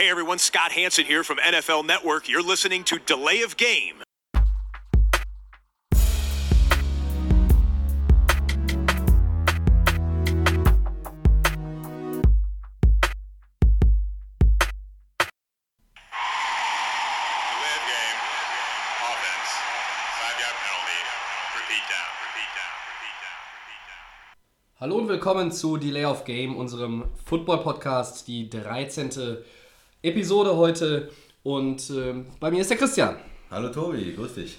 Hey everyone, Scott Hanson here from NFL Network. You're listening to Delay of Game. Delay of game. Offense. Five yard penalty. Repeat down. Repeat down. Repeat down. Repeat down. Hallo und willkommen zu Delay of Game, unserem Football-Podcast, die 13. Episode heute. Und ähm, bei mir ist der Christian. Hallo Tobi, grüß dich.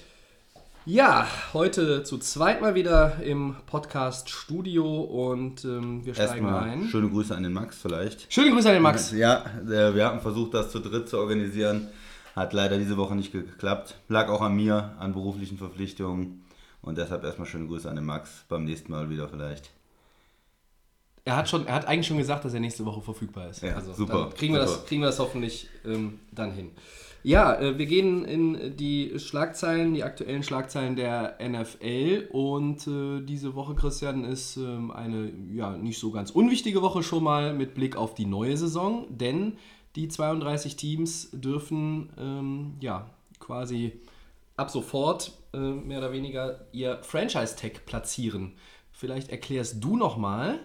Ja, heute zu zweit mal wieder im Podcast-Studio und ähm, wir steigen Erstmal ein. schöne Grüße an den Max vielleicht. Schöne Grüße an den Max. Ja, äh, wir haben versucht, das zu dritt zu organisieren. Hat leider diese Woche nicht geklappt. Lag auch an mir, an beruflichen Verpflichtungen. Und deshalb erstmal schöne Grüße an den Max. Beim nächsten Mal wieder vielleicht. Er hat, schon, er hat eigentlich schon gesagt, dass er nächste Woche verfügbar ist. Ja, also, super, Dann kriegen, wir super. das, kriegen wir das hoffentlich ähm, dann hin. Ja, äh, wir gehen in die Schlagzeilen, die aktuellen Schlagzeilen der NFL. Und äh, diese Woche, Christian, ist ähm, eine ja, nicht so ganz unwichtige Woche schon mal mit Blick auf die neue Saison. Denn die 32 Teams dürfen ähm, ja quasi ab sofort äh, mehr oder weniger ihr Franchise-Tag platzieren. Vielleicht erklärst du noch mal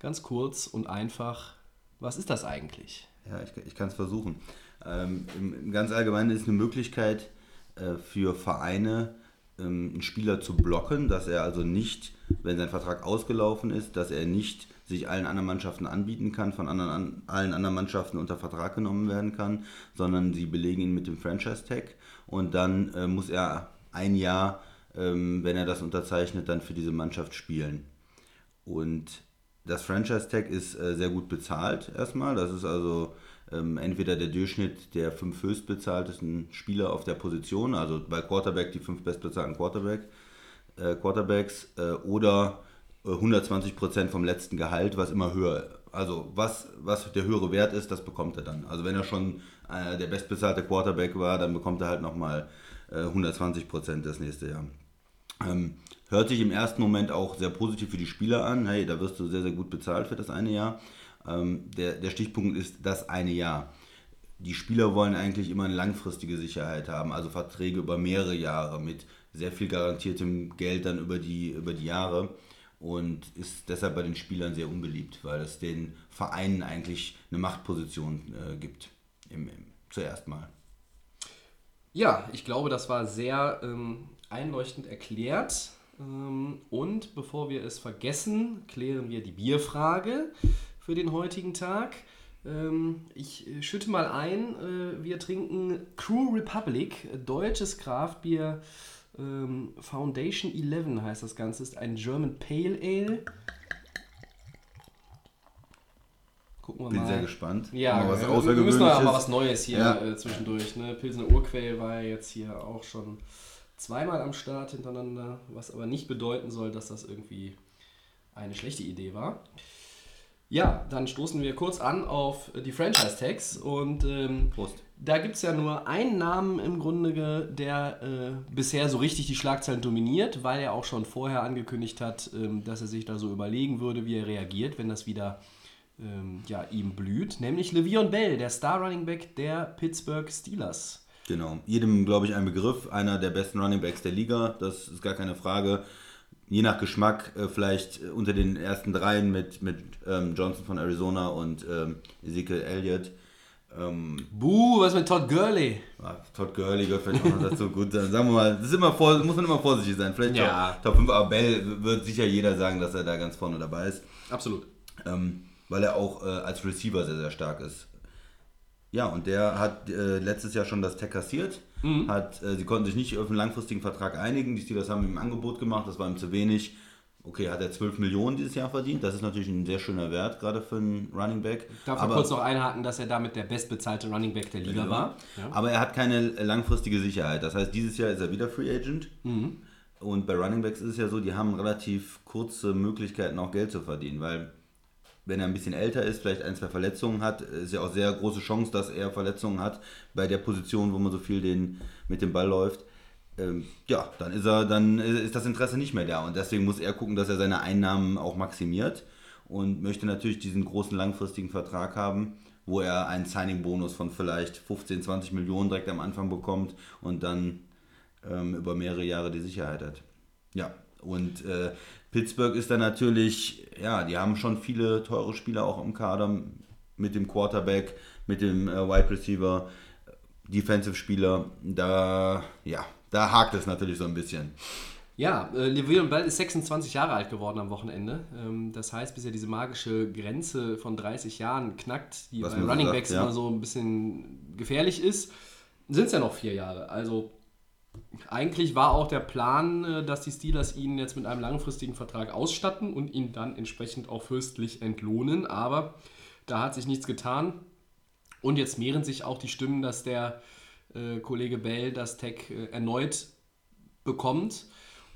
ganz kurz und einfach, was ist das eigentlich? Ja, ich, ich kann es versuchen. Ähm, im, im ganz Allgemeinen ist eine Möglichkeit äh, für Vereine, ähm, einen Spieler zu blocken, dass er also nicht, wenn sein Vertrag ausgelaufen ist, dass er nicht sich allen anderen Mannschaften anbieten kann, von anderen, an, allen anderen Mannschaften unter Vertrag genommen werden kann, sondern sie belegen ihn mit dem Franchise-Tag und dann äh, muss er ein Jahr, ähm, wenn er das unterzeichnet, dann für diese Mannschaft spielen. Und das Franchise-Tag ist äh, sehr gut bezahlt erstmal. Das ist also ähm, entweder der Durchschnitt der fünf höchstbezahltesten Spieler auf der Position, also bei Quarterback die fünf bestbezahlten Quarterback, äh, Quarterbacks, äh, oder äh, 120% vom letzten Gehalt, was immer höher Also was, was der höhere Wert ist, das bekommt er dann. Also wenn er schon äh, der bestbezahlte Quarterback war, dann bekommt er halt nochmal äh, 120% das nächste Jahr. Ähm, hört sich im ersten Moment auch sehr positiv für die Spieler an. Hey, da wirst du sehr, sehr gut bezahlt für das eine Jahr. Ähm, der, der Stichpunkt ist das eine Jahr. Die Spieler wollen eigentlich immer eine langfristige Sicherheit haben, also Verträge über mehrere Jahre mit sehr viel garantiertem Geld dann über die, über die Jahre und ist deshalb bei den Spielern sehr unbeliebt, weil es den Vereinen eigentlich eine Machtposition äh, gibt. Im, im, zuerst mal. Ja, ich glaube, das war sehr ähm, einleuchtend erklärt. Ähm, und bevor wir es vergessen, klären wir die Bierfrage für den heutigen Tag. Ähm, ich äh, schütte mal ein, äh, wir trinken Crew Republic, deutsches Kraftbier. Ähm, Foundation 11 heißt das Ganze, ist ein German Pale Ale. Gucken wir Bin mal. sehr gespannt. Ja, Mal was wir, wir müssen ja mal was Neues hier Ja. äh, zwischendurch. Ne? Pilsener Urquell war jetzt hier auch schon zweimal am Start hintereinander, was aber nicht bedeuten soll, dass das irgendwie eine schlechte Idee war. Ja, dann stoßen wir kurz an auf die Franchise-Tags und ähm, Prost. da gibt es ja nur einen Namen im Grunde, der äh, bisher so richtig die Schlagzeilen dominiert, weil er auch schon vorher angekündigt hat, ähm, dass er sich da so überlegen würde, wie er reagiert, wenn das wieder ähm, ja, ihm blüht, nämlich Le'Veon Bell, der Star Running Back der Pittsburgh Steelers. Genau. Jedem, glaube ich, ein Begriff. Einer der besten Running Backs der Liga. Das ist gar keine Frage. Je nach Geschmack äh, vielleicht äh, unter den ersten dreien mit, mit ähm, Johnson von Arizona und ähm, Ezekiel Elliott. Ähm, Buh, was mit Todd Gurley? ah, Todd Gurley gehört vielleicht auch noch dazu. Gut, dann sagen wir mal, das ist immer vor, muss man immer vorsichtig sein. Vielleicht Ja. Top, Top 5, aber Bell wird sicher jeder sagen, dass er da ganz vorne dabei ist. Absolut. ähm, weil er auch äh, als Receiver sehr, sehr stark ist. Ja, und der hat äh, letztes Jahr schon das Tag kassiert. Hat, äh, sie konnten sich nicht auf einen langfristigen Vertrag einigen. Die Steelers haben ihm ein Angebot gemacht, das war ihm zu wenig. Okay, hat er 12 Millionen dieses Jahr verdient. Das ist natürlich ein sehr schöner Wert, gerade für einen Running Back. Darf ich aber, kurz noch einhaken, dass er damit der bestbezahlte Running Back der Liga war? Ja. aber er hat keine langfristige Sicherheit. Das heißt, dieses Jahr ist er wieder Free Agent. Und bei Running Backs ist es ja so, die haben relativ kurze Möglichkeiten, auch Geld zu verdienen, weil wenn er ein bisschen älter ist, vielleicht ein, zwei Verletzungen hat, ist ja auch sehr große Chance, dass er Verletzungen hat bei der Position, wo man so viel den, mit dem Ball läuft. Ähm, ja, dann ist er, dann ist das Interesse nicht mehr da und deswegen muss er gucken, dass er seine Einnahmen auch maximiert und möchte natürlich diesen großen langfristigen Vertrag haben, wo er einen Signing-Bonus von vielleicht 15, 20 Millionen direkt am Anfang bekommt und dann ähm, über mehrere Jahre die Sicherheit hat. Ja, und äh, Pittsburgh ist dann natürlich, ja, die haben schon viele teure Spieler auch im Kader mit dem Quarterback, mit dem äh, Wide Receiver, Defensive-Spieler. Da, ja, da hakt es natürlich so ein bisschen. Ja, äh, Le'Veon Bell ist 26 Jahre alt geworden am Wochenende. Ähm, das heißt, bis er diese magische Grenze von 30 Jahren knackt, die Was bei Running Backs ja. immer so ein bisschen gefährlich ist, sind es ja noch vier Jahre. Also eigentlich war auch der Plan, äh, dass die Steelers ihn jetzt mit einem langfristigen Vertrag ausstatten und ihn dann entsprechend auch fürstlich entlohnen. Aber da hat sich nichts getan. Und jetzt mehren sich auch die Stimmen, dass der äh, Kollege Bell das Tag äh, erneut bekommt.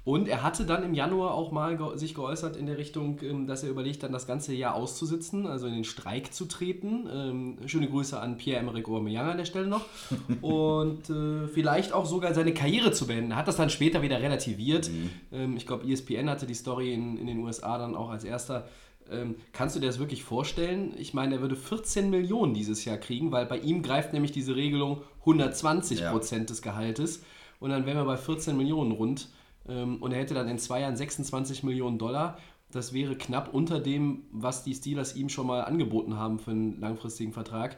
Und er hatte dann im Januar auch mal ge sich geäußert in der Richtung, ähm, dass er überlegt, dann das ganze Jahr auszusitzen, also in den Streik zu treten. Ähm, schöne Grüße an Pierre-Emerick Aubameyang an der Stelle noch. Und äh, vielleicht auch sogar seine Karriere zu beenden. Er hat das dann später wieder relativiert. Ähm, ich glaube, ESPN hatte die Story in, in den USA dann auch als erster. Ähm, kannst du dir das wirklich vorstellen? Ich meine, er würde 14 Millionen dieses Jahr kriegen, weil bei ihm greift nämlich diese Regelung 120 Ja. Prozent des Gehaltes. Und dann wären wir bei 14 Millionen rund. Ähm, und er hätte dann in zwei Jahren 26 Millionen Dollar. Das wäre knapp unter dem, was die Steelers ihm schon mal angeboten haben für einen langfristigen Vertrag.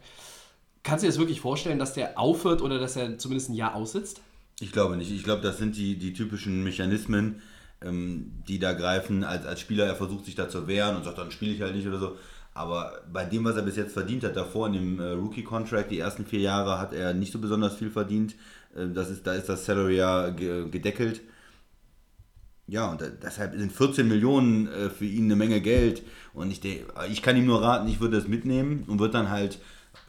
Kannst du dir das wirklich vorstellen, dass der aufhört oder dass er zumindest ein Jahr aussitzt? Ich glaube nicht. Ich glaube, das sind die, die typischen Mechanismen, ähm, die da greifen. Als, als Spieler, er versucht sich da zu wehren und sagt, dann spiele ich halt nicht oder so. Aber bei dem, was er bis jetzt verdient hat, davor in dem äh, Rookie-Contract, die ersten vier Jahre hat er nicht so besonders viel verdient. Äh, das ist, da ist das Salary ja ge gedeckelt. Ja, und deshalb sind 14 Millionen äh, für ihn eine Menge Geld. Und ich, de- ich kann ihm nur raten, ich würde das mitnehmen und würde dann halt,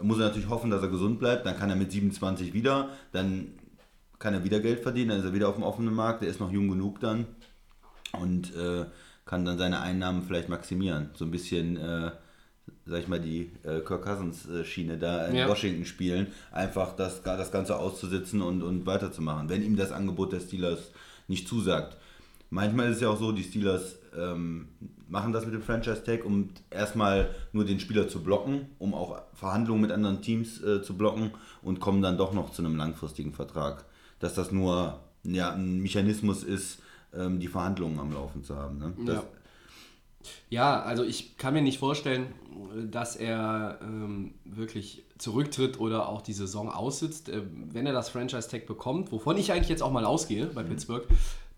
muss er natürlich hoffen, dass er gesund bleibt. Dann kann er mit 27 wieder, dann kann er wieder Geld verdienen, dann ist er wieder auf dem offenen Markt, der ist noch jung genug dann und äh, kann dann seine Einnahmen vielleicht maximieren. So ein bisschen, äh, sag ich mal, die äh, Kirk Cousins äh, Schiene da in Ja. Washington spielen, einfach das, das Ganze auszusitzen und, und weiterzumachen, wenn ihm das Angebot der Steelers nicht zusagt. Manchmal ist es ja auch so, die Steelers ähm, machen das mit dem Franchise Tag, um erstmal nur den Spieler zu blocken, um auch Verhandlungen mit anderen Teams äh, zu blocken und kommen dann doch noch zu einem langfristigen Vertrag. Dass das nur ja, ein Mechanismus ist, ähm, die Verhandlungen am Laufen zu haben. Ne? Das, Ja. Ja, also ich kann mir nicht vorstellen, dass er ähm, wirklich zurücktritt oder auch die Saison aussitzt. Äh, wenn er das Franchise-Tag bekommt, wovon ich eigentlich jetzt auch mal ausgehe bei Pittsburgh,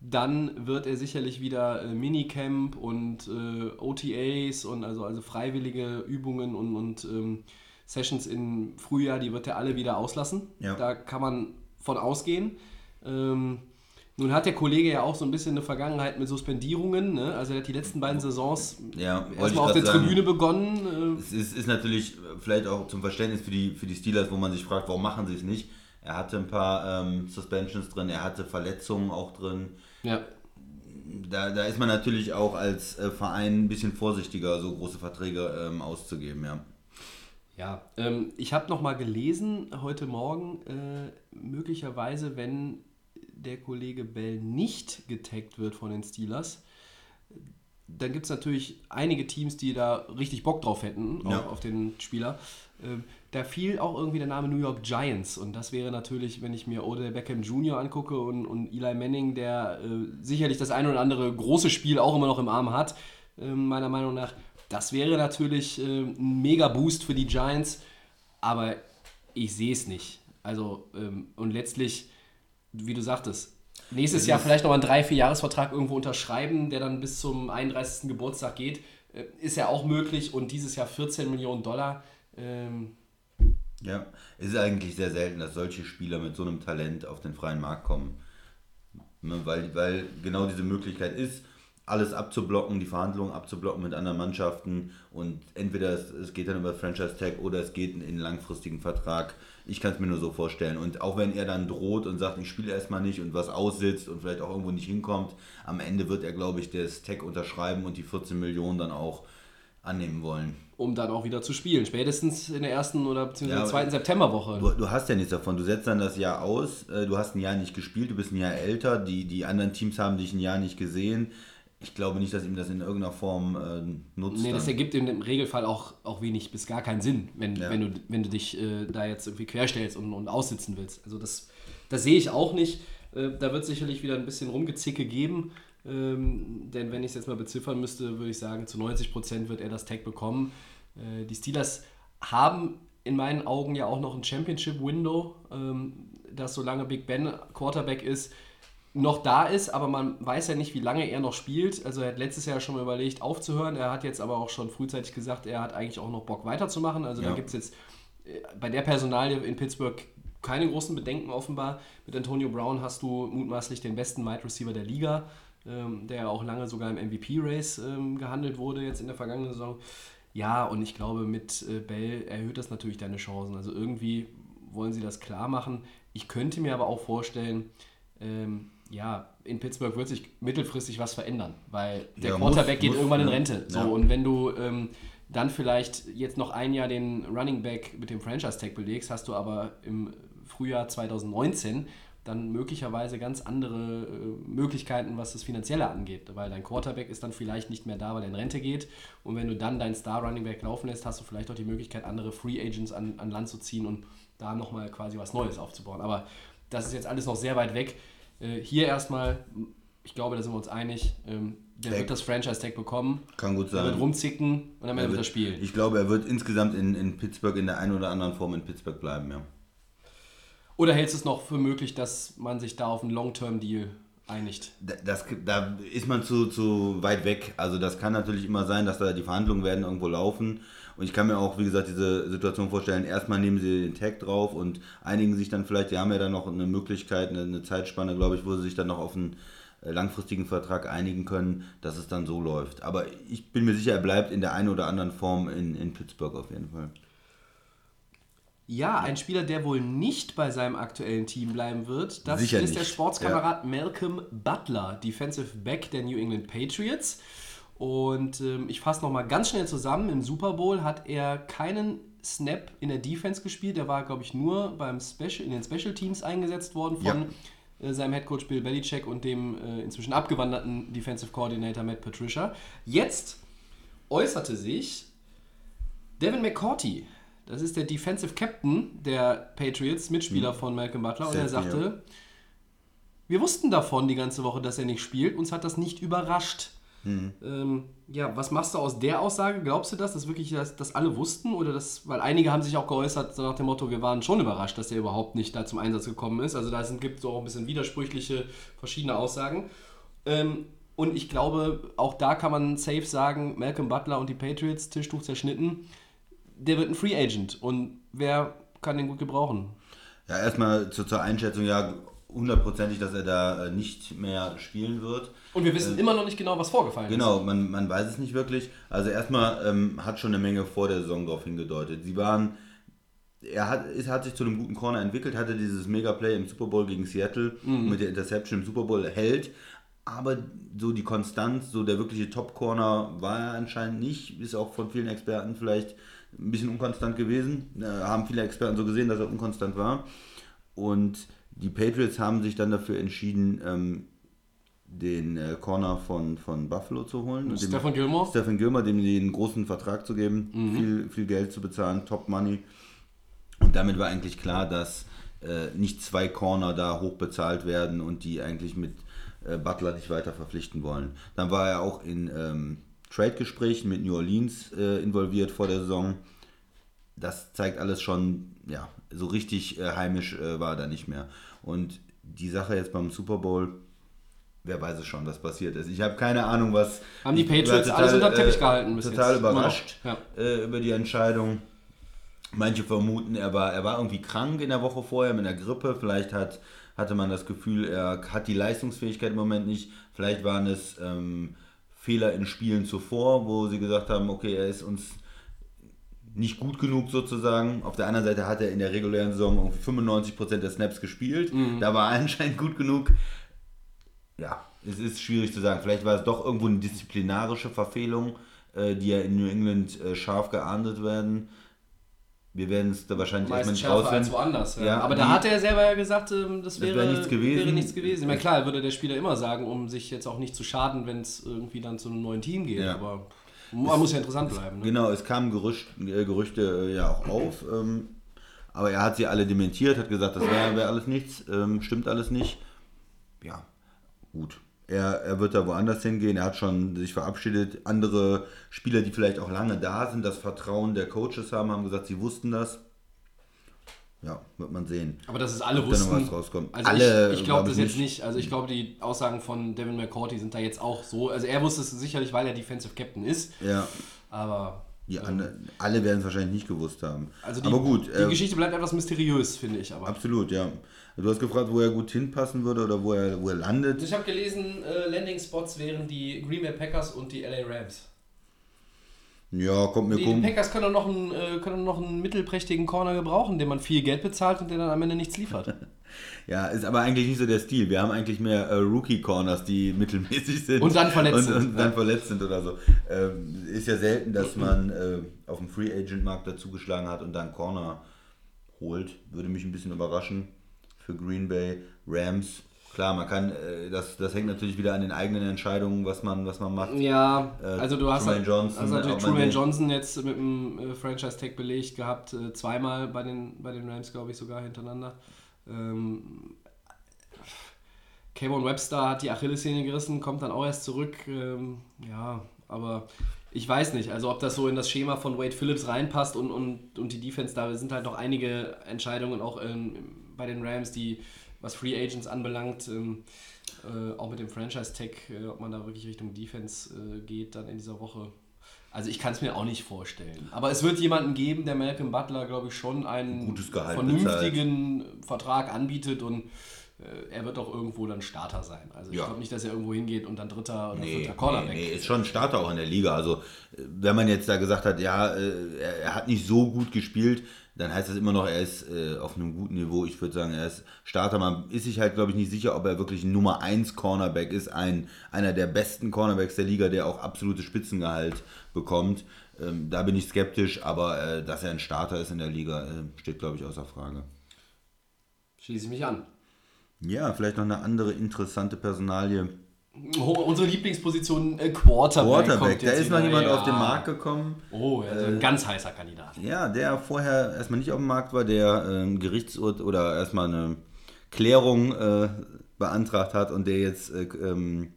dann wird er sicherlich wieder äh, Minicamp und äh, OTAs und also, also freiwillige Übungen und, und ähm, Sessions im Frühjahr, die wird er alle wieder auslassen. Ja. Da kann man von ausgehen. Ähm, nun hat der Kollege ja auch so ein bisschen eine Vergangenheit mit Suspendierungen. Ne? Also er hat die letzten beiden Saisons Ja, erstmal auf der sagen. Tribüne begonnen. Es ist, ist natürlich vielleicht auch zum Verständnis für die, für die Steelers, wo man sich fragt, warum machen sie es nicht. Er hatte ein paar ähm, Suspensions drin, er hatte Verletzungen auch drin. Ja. Da, da ist man natürlich auch als äh, Verein ein bisschen vorsichtiger, so große Verträge ähm, auszugeben, ja. Ja, ähm, ich habe noch mal gelesen heute Morgen, äh, möglicherweise, wenn der Kollege Bell nicht getaggt wird von den Steelers, dann gibt es natürlich einige Teams, die da richtig Bock drauf hätten, Ja. auf, auf den Spieler. Ähm, da fiel auch irgendwie der Name New York Giants und das wäre natürlich, wenn ich mir Odell Beckham Jr. angucke und, und Eli Manning, der äh, sicherlich das ein oder andere große Spiel auch immer noch im Arm hat, äh, meiner Meinung nach, das wäre natürlich äh, ein mega Boost für die Giants, aber ich sehe es nicht. Also, ähm, und letztlich, wie du sagtest, nächstes Es Jahr vielleicht noch einen 3-4-Jahres-Vertrag irgendwo unterschreiben, der dann bis zum 31. Geburtstag geht, äh, ist ja auch möglich und dieses Jahr 14 Millionen Dollar. Ähm, Ja, es ist eigentlich sehr selten, dass solche Spieler mit so einem Talent auf den freien Markt kommen. Ne, Weil, weil genau diese Möglichkeit ist, alles abzublocken, die Verhandlungen abzublocken mit anderen Mannschaften und entweder es, es geht dann über Franchise Tag oder es geht in einen langfristigen Vertrag. Ich kann es mir nur so vorstellen. Und auch wenn er dann droht und sagt, ich spiele erstmal nicht und was aussitzt und vielleicht auch irgendwo nicht hinkommt, am Ende wird er, glaube ich, das Tag unterschreiben und die 14 Millionen dann auch annehmen wollen. Um dann auch wieder zu spielen. Spätestens in der ersten oder beziehungsweise Ja, zweiten Septemberwoche. Du, du hast ja nichts davon. Du setzt dann das Jahr aus. äh, Du hast ein Jahr nicht gespielt. Du bist ein Jahr älter. Die, die anderen Teams haben dich ein Jahr nicht gesehen. ich glaube nicht, dass ihm das in irgendeiner Form äh, nutzt. Nee, das ergibt im Regelfall auch, auch wenig bis gar keinen Sinn, wenn, Ja. wenn, du, wenn du dich äh, da jetzt irgendwie querstellst und, und aussitzen willst. Also das, das sehe ich auch nicht. Äh, da wird sicherlich wieder ein bisschen Rumgezicke geben. Ähm, denn wenn ich es jetzt mal beziffern müsste, würde ich sagen, zu 90 Prozent wird er das Tag bekommen. Äh, die Steelers haben in meinen Augen ja auch noch ein Championship-Window, ähm, das solange Big Ben Quarterback ist, noch da ist, aber man weiß ja nicht, wie lange er noch spielt. Also er hat letztes Jahr schon mal überlegt, aufzuhören. Er hat jetzt aber auch schon frühzeitig gesagt, er hat eigentlich auch noch Bock weiterzumachen. Also da Ja. gibt es jetzt äh, bei der Personalie in Pittsburgh keine großen Bedenken offenbar. Mit Antonio Brown hast du mutmaßlich den besten Wide Receiver der Liga, ähm, der auch lange sogar im MVP-Race ähm, gehandelt wurde jetzt in der vergangenen Saison. Ja, und ich glaube, mit äh, Bell erhöht das natürlich deine Chancen. Also irgendwie wollen sie das klar machen. Ich könnte mir aber auch vorstellen, ähm, ja, in Pittsburgh wird sich mittelfristig was verändern, weil der Ja, Quarterback muss- geht muss, irgendwann in. Rente. So, Ja. Und wenn du ähm, dann vielleicht jetzt noch ein Jahr den Running Back mit dem Franchise-Tag belegst, hast du aber im Frühjahr 2019 dann möglicherweise ganz andere äh, Möglichkeiten, was das Finanzielle angeht, weil dein Quarterback ist dann vielleicht nicht mehr da, weil er in Rente geht und wenn du dann deinen Star Running Back laufen lässt, hast du vielleicht auch die Möglichkeit, andere Free Agents an, an Land zu ziehen und da nochmal quasi was Neues aufzubauen. Aber das ist jetzt alles noch sehr weit weg. Äh, hier erstmal, ich glaube, da sind wir uns einig, ähm, der Tag. wird das Franchise-Tag bekommen, Kann gut er wird sein. rumzicken und am Ende wird er spielen. ich glaube, er wird insgesamt in, in Pittsburgh in der einen oder anderen Form in Pittsburgh bleiben, ja. Oder hältst du es noch für möglich, dass man sich da auf einen Long-Term-Deal einigt? Da- Das, da ist man zu, zu weit weg. Also das kann natürlich immer sein, dass da die Verhandlungen werden irgendwo laufen. Und ich kann mir auch, wie gesagt, diese Situation vorstellen, erstmal nehmen sie den Tag drauf und einigen sich dann vielleicht, die haben ja dann noch eine Möglichkeit, eine, eine Zeitspanne, glaube ich, wo sie sich dann noch auf einen äh, langfristigen Vertrag einigen können, dass es dann so läuft. Aber ich bin mir sicher, er bleibt in der einen oder anderen Form in, in Pittsburgh auf jeden Fall. Ja, ein Spieler, der wohl nicht bei seinem aktuellen Team bleiben wird, das Sicher ist der nicht. Sportskamerad Malcolm Butler, Defensive Back der New England Patriots. Und ähm, ich fasse nochmal ganz schnell zusammen. Im Super Bowl hat er keinen Snap in der Defense gespielt. Er war, glaube ich, nur beim Special, in den Special Teams eingesetzt worden von äh, seinem Headcoach Bill Belichick und dem äh, inzwischen abgewanderten Defensive Coordinator Matt Patricia. Jetzt äußerte sich Devin McCourty, das ist der Defensive Captain der Patriots, Mitspieler von Malcolm Butler, und er sagte, wir wussten davon die ganze Woche, dass er nicht spielt, uns hat das nicht überrascht. Ähm, ja, was machst du aus der Aussage? Glaubst du das, dass wirklich das, das alle wussten? Oder das, weil einige haben sich auch geäußert so nach dem Motto, wir waren schon überrascht, dass er überhaupt nicht da zum Einsatz gekommen ist. Also da gibt es auch ein bisschen widersprüchliche verschiedene Aussagen. Ähm, und ich glaube, auch da kann man safe sagen, Malcolm Butler und die Patriots, Tischtuch zerschnitten, der wird ein Free Agent. Und wer kann den gut gebrauchen? Ja, erstmal zur, zur Einschätzung, ja, hundertprozentig, dass er da äh, nicht mehr spielen wird. Und wir wissen immer noch nicht genau, was vorgefallen Genau, man, man weiß es nicht wirklich. Also erstmal ähm, hat schon eine Menge vor der Saison darauf hingedeutet. Sie waren, er hat, ist, hat sich zu einem guten Corner entwickelt, hatte dieses Mega-Play im Super Bowl gegen Seattle mit der Interception im Super Bowl hält. Aber so die Konstanz, so der wirkliche Top-Corner war er anscheinend nicht. Ist auch von vielen Experten vielleicht ein bisschen unkonstant gewesen. Äh, haben viele Experten so gesehen, dass er unkonstant war. Und die Patriots haben sich dann dafür entschieden, ähm, den äh, Corner von, von Buffalo zu holen. Und Stephen Gilmore? Stephen Gilmore, dem den großen Vertrag zu geben, viel, viel Geld zu bezahlen, Top Money. Und damit war eigentlich klar, dass äh, nicht zwei Corner da hoch bezahlt werden und die eigentlich mit äh, Butler nicht weiter verpflichten wollen. Dann war er auch in ähm, Trade-Gesprächen mit New Orleans äh, involviert vor der Saison. Das zeigt alles schon, ja, so richtig äh, heimisch äh, war er da nicht mehr. Und die Sache jetzt beim Super Bowl, wer weiß es schon, was passiert ist. Ich habe keine Ahnung, was. Haben die Patriots alles unter Teppich gehalten bis Total jetzt. Überrascht Ja. äh, über die Entscheidung. Manche vermuten, er war, er war irgendwie krank in der Woche vorher mit einer Grippe. Vielleicht hat, hatte man das Gefühl, er hat die Leistungsfähigkeit im Moment nicht. Vielleicht waren es ähm, Fehler in Spielen zuvor, wo sie gesagt haben, okay, er ist uns nicht gut genug sozusagen. Auf der anderen Seite hat er in der regulären Saison irgendwie 95% der Snaps gespielt. Da war er anscheinend gut genug. Ja, es ist schwierig zu sagen. Vielleicht war es doch irgendwo eine disziplinarische Verfehlung, äh, die ja in New England äh, scharf geahndet werden. Wir werden es da wahrscheinlich erstmal nicht schärfer als rausfinden. woanders. Ja. Ja, aber da hat er selber ja gesagt, ähm, das wäre, wäre nichts gewesen. wäre nichts gewesen. Ich meine, klar, würde der Spieler immer sagen, um sich jetzt auch nicht zu schaden, wenn es irgendwie dann zu einem neuen Team geht. Ja. Aber man muss ja interessant bleiben. Ne? Genau, es kamen Gerücht, äh, Gerüchte äh, ja auch auf, ähm, aber er hat sie alle dementiert, hat gesagt, das wäre wär alles nichts, ähm, stimmt alles nicht. Ja, gut. Er, er wird da woanders hingehen, er hat schon sich verabschiedet. Andere Spieler, die vielleicht auch lange da sind, das Vertrauen der Coaches haben, haben gesagt, sie wussten das. Ja, wird man sehen. Aber dass es alle Ob da noch wussten. was rauskommt. Also Alle, ich, ich glaube glaub das jetzt nicht. Also ich glaube, die Aussagen von Devin McCourty sind da jetzt auch so. Also er wusste es sicherlich, weil er Defensive Captain ist. Ja, Aber die alle, alle werden es wahrscheinlich nicht gewusst haben. also die, aber gut, die äh, Geschichte bleibt etwas mysteriös, finde ich. Aber absolut, ja. Du hast gefragt, wo er gut hinpassen würde oder wo er, wo er landet. ich habe gelesen, äh, Landing Spots wären die Green Bay Packers und die LA Rams. Ja, kommt mir Die, die. Packers können doch noch einen, äh, können noch einen mittelprächtigen Corner gebrauchen, dem man viel Geld bezahlt und der dann am Ende nichts liefert. Ja, ist aber eigentlich nicht so der Stil. Wir haben eigentlich mehr äh, Rookie-Corners, die mittelmäßig sind. Und dann verletzt und, sind, Und dann ja. verletzt sind oder so. Ähm, ist ja selten, dass man äh, auf dem Free-Agent-Markt dazugeschlagen hat und dann Corner holt. Würde mich ein bisschen überraschen für Green Bay. Rams, klar, man kann, äh, das, das hängt natürlich wieder an den eigenen Entscheidungen, was man, was man macht. Ja, Äh, also du hast, Truman Johnson, hast natürlich Truman Johnson jetzt mit dem äh, Franchise-Tag belegt gehabt, zweimal bei den, bei den Rams, glaube ich, sogar hintereinander. Ähm, Kayvon Webster hat die Achillessehne gerissen, kommt dann auch erst zurück. Ähm, ja, aber ich weiß nicht, also ob das so in das Schema von Wade Phillips reinpasst und, und, und die Defense, da sind halt noch einige Entscheidungen auch ähm, bei den Rams, die was Free Agents anbelangt, ähm, äh, auch mit dem Franchise-Tag, äh, ob man da wirklich Richtung Defense äh, geht dann in dieser Woche. Also ich kann es mir auch nicht vorstellen. Aber es wird jemanden geben, der Malcolm Butler, glaube ich, schon einen Gehalt vernünftigen Vertrag anbietet und er wird auch irgendwo dann Starter sein. Also ich Ja. glaube nicht, dass er irgendwo hingeht und dann dritter oder Nee, vierter nee, Cornerback. nee, ist schon ein Starter auch in der Liga. Also, äh, wenn man jetzt da gesagt hat, ja, äh, er, hat nicht so gut gespielt, dann heißt das immer noch, er ist äh, auf einem guten Niveau. Ich würde sagen, er ist Starter. Man ist sich halt, glaube ich, nicht sicher, ob er wirklich ein Nummer 1 Cornerback ist. Ein, einer der besten Cornerbacks der Liga, der auch absolute Spitzengehalt bekommt. Ähm, da bin ich skeptisch, aber äh, dass er ein Starter ist in der Liga, äh, steht, glaube ich, außer Frage. Schließe ich mich an. Ja, vielleicht noch eine andere interessante Personalie. Oh, unsere Lieblingsposition äh, Quarterback. Quarterback, da ist noch jemand ja. auf den Markt gekommen. Oh, also ein ganz heißer Kandidat. Ja, der vorher erstmal nicht auf dem Markt war, der ähm, Gerichtsurteil oder erstmal eine Klärung äh, beantragt hat und der jetzt äh, ähm,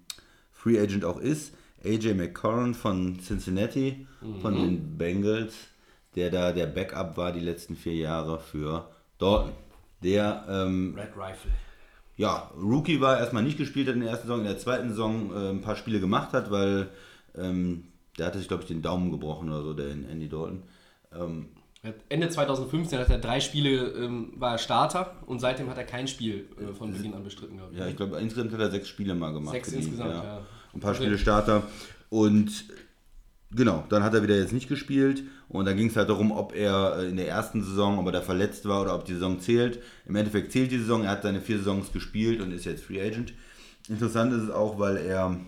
Free Agent auch ist. AJ McCorran von Cincinnati, von den Bengals, der da der Backup war die letzten vier Jahre für Dortmund. Der ähm, Red Rifle. Ja, Rookie war, erstmal nicht gespielt hat in der ersten Saison, in der zweiten Saison äh, ein paar Spiele gemacht hat, weil ähm, der hatte sich, glaube ich, den Daumen gebrochen oder so, der in Andy Dalton. Ähm, Ende 2015 hat er drei Spiele, ähm, war er Starter und seitdem hat er kein Spiel äh, von Beginn an bestritten, glaube ich. ja, ich glaube, insgesamt hat er sechs Spiele mal gemacht. Sechs insgesamt, ja. Ein paar Also- Spiele Starter. Und genau, dann hat er wieder jetzt nicht gespielt. Und dann ging es halt darum, ob er äh, in der ersten Saison, ob er da verletzt war oder ob die Saison zählt. Im Endeffekt zählt die Saison. Er hat seine vier Saisons gespielt und ist jetzt Free Agent. Interessant ist es auch, weil er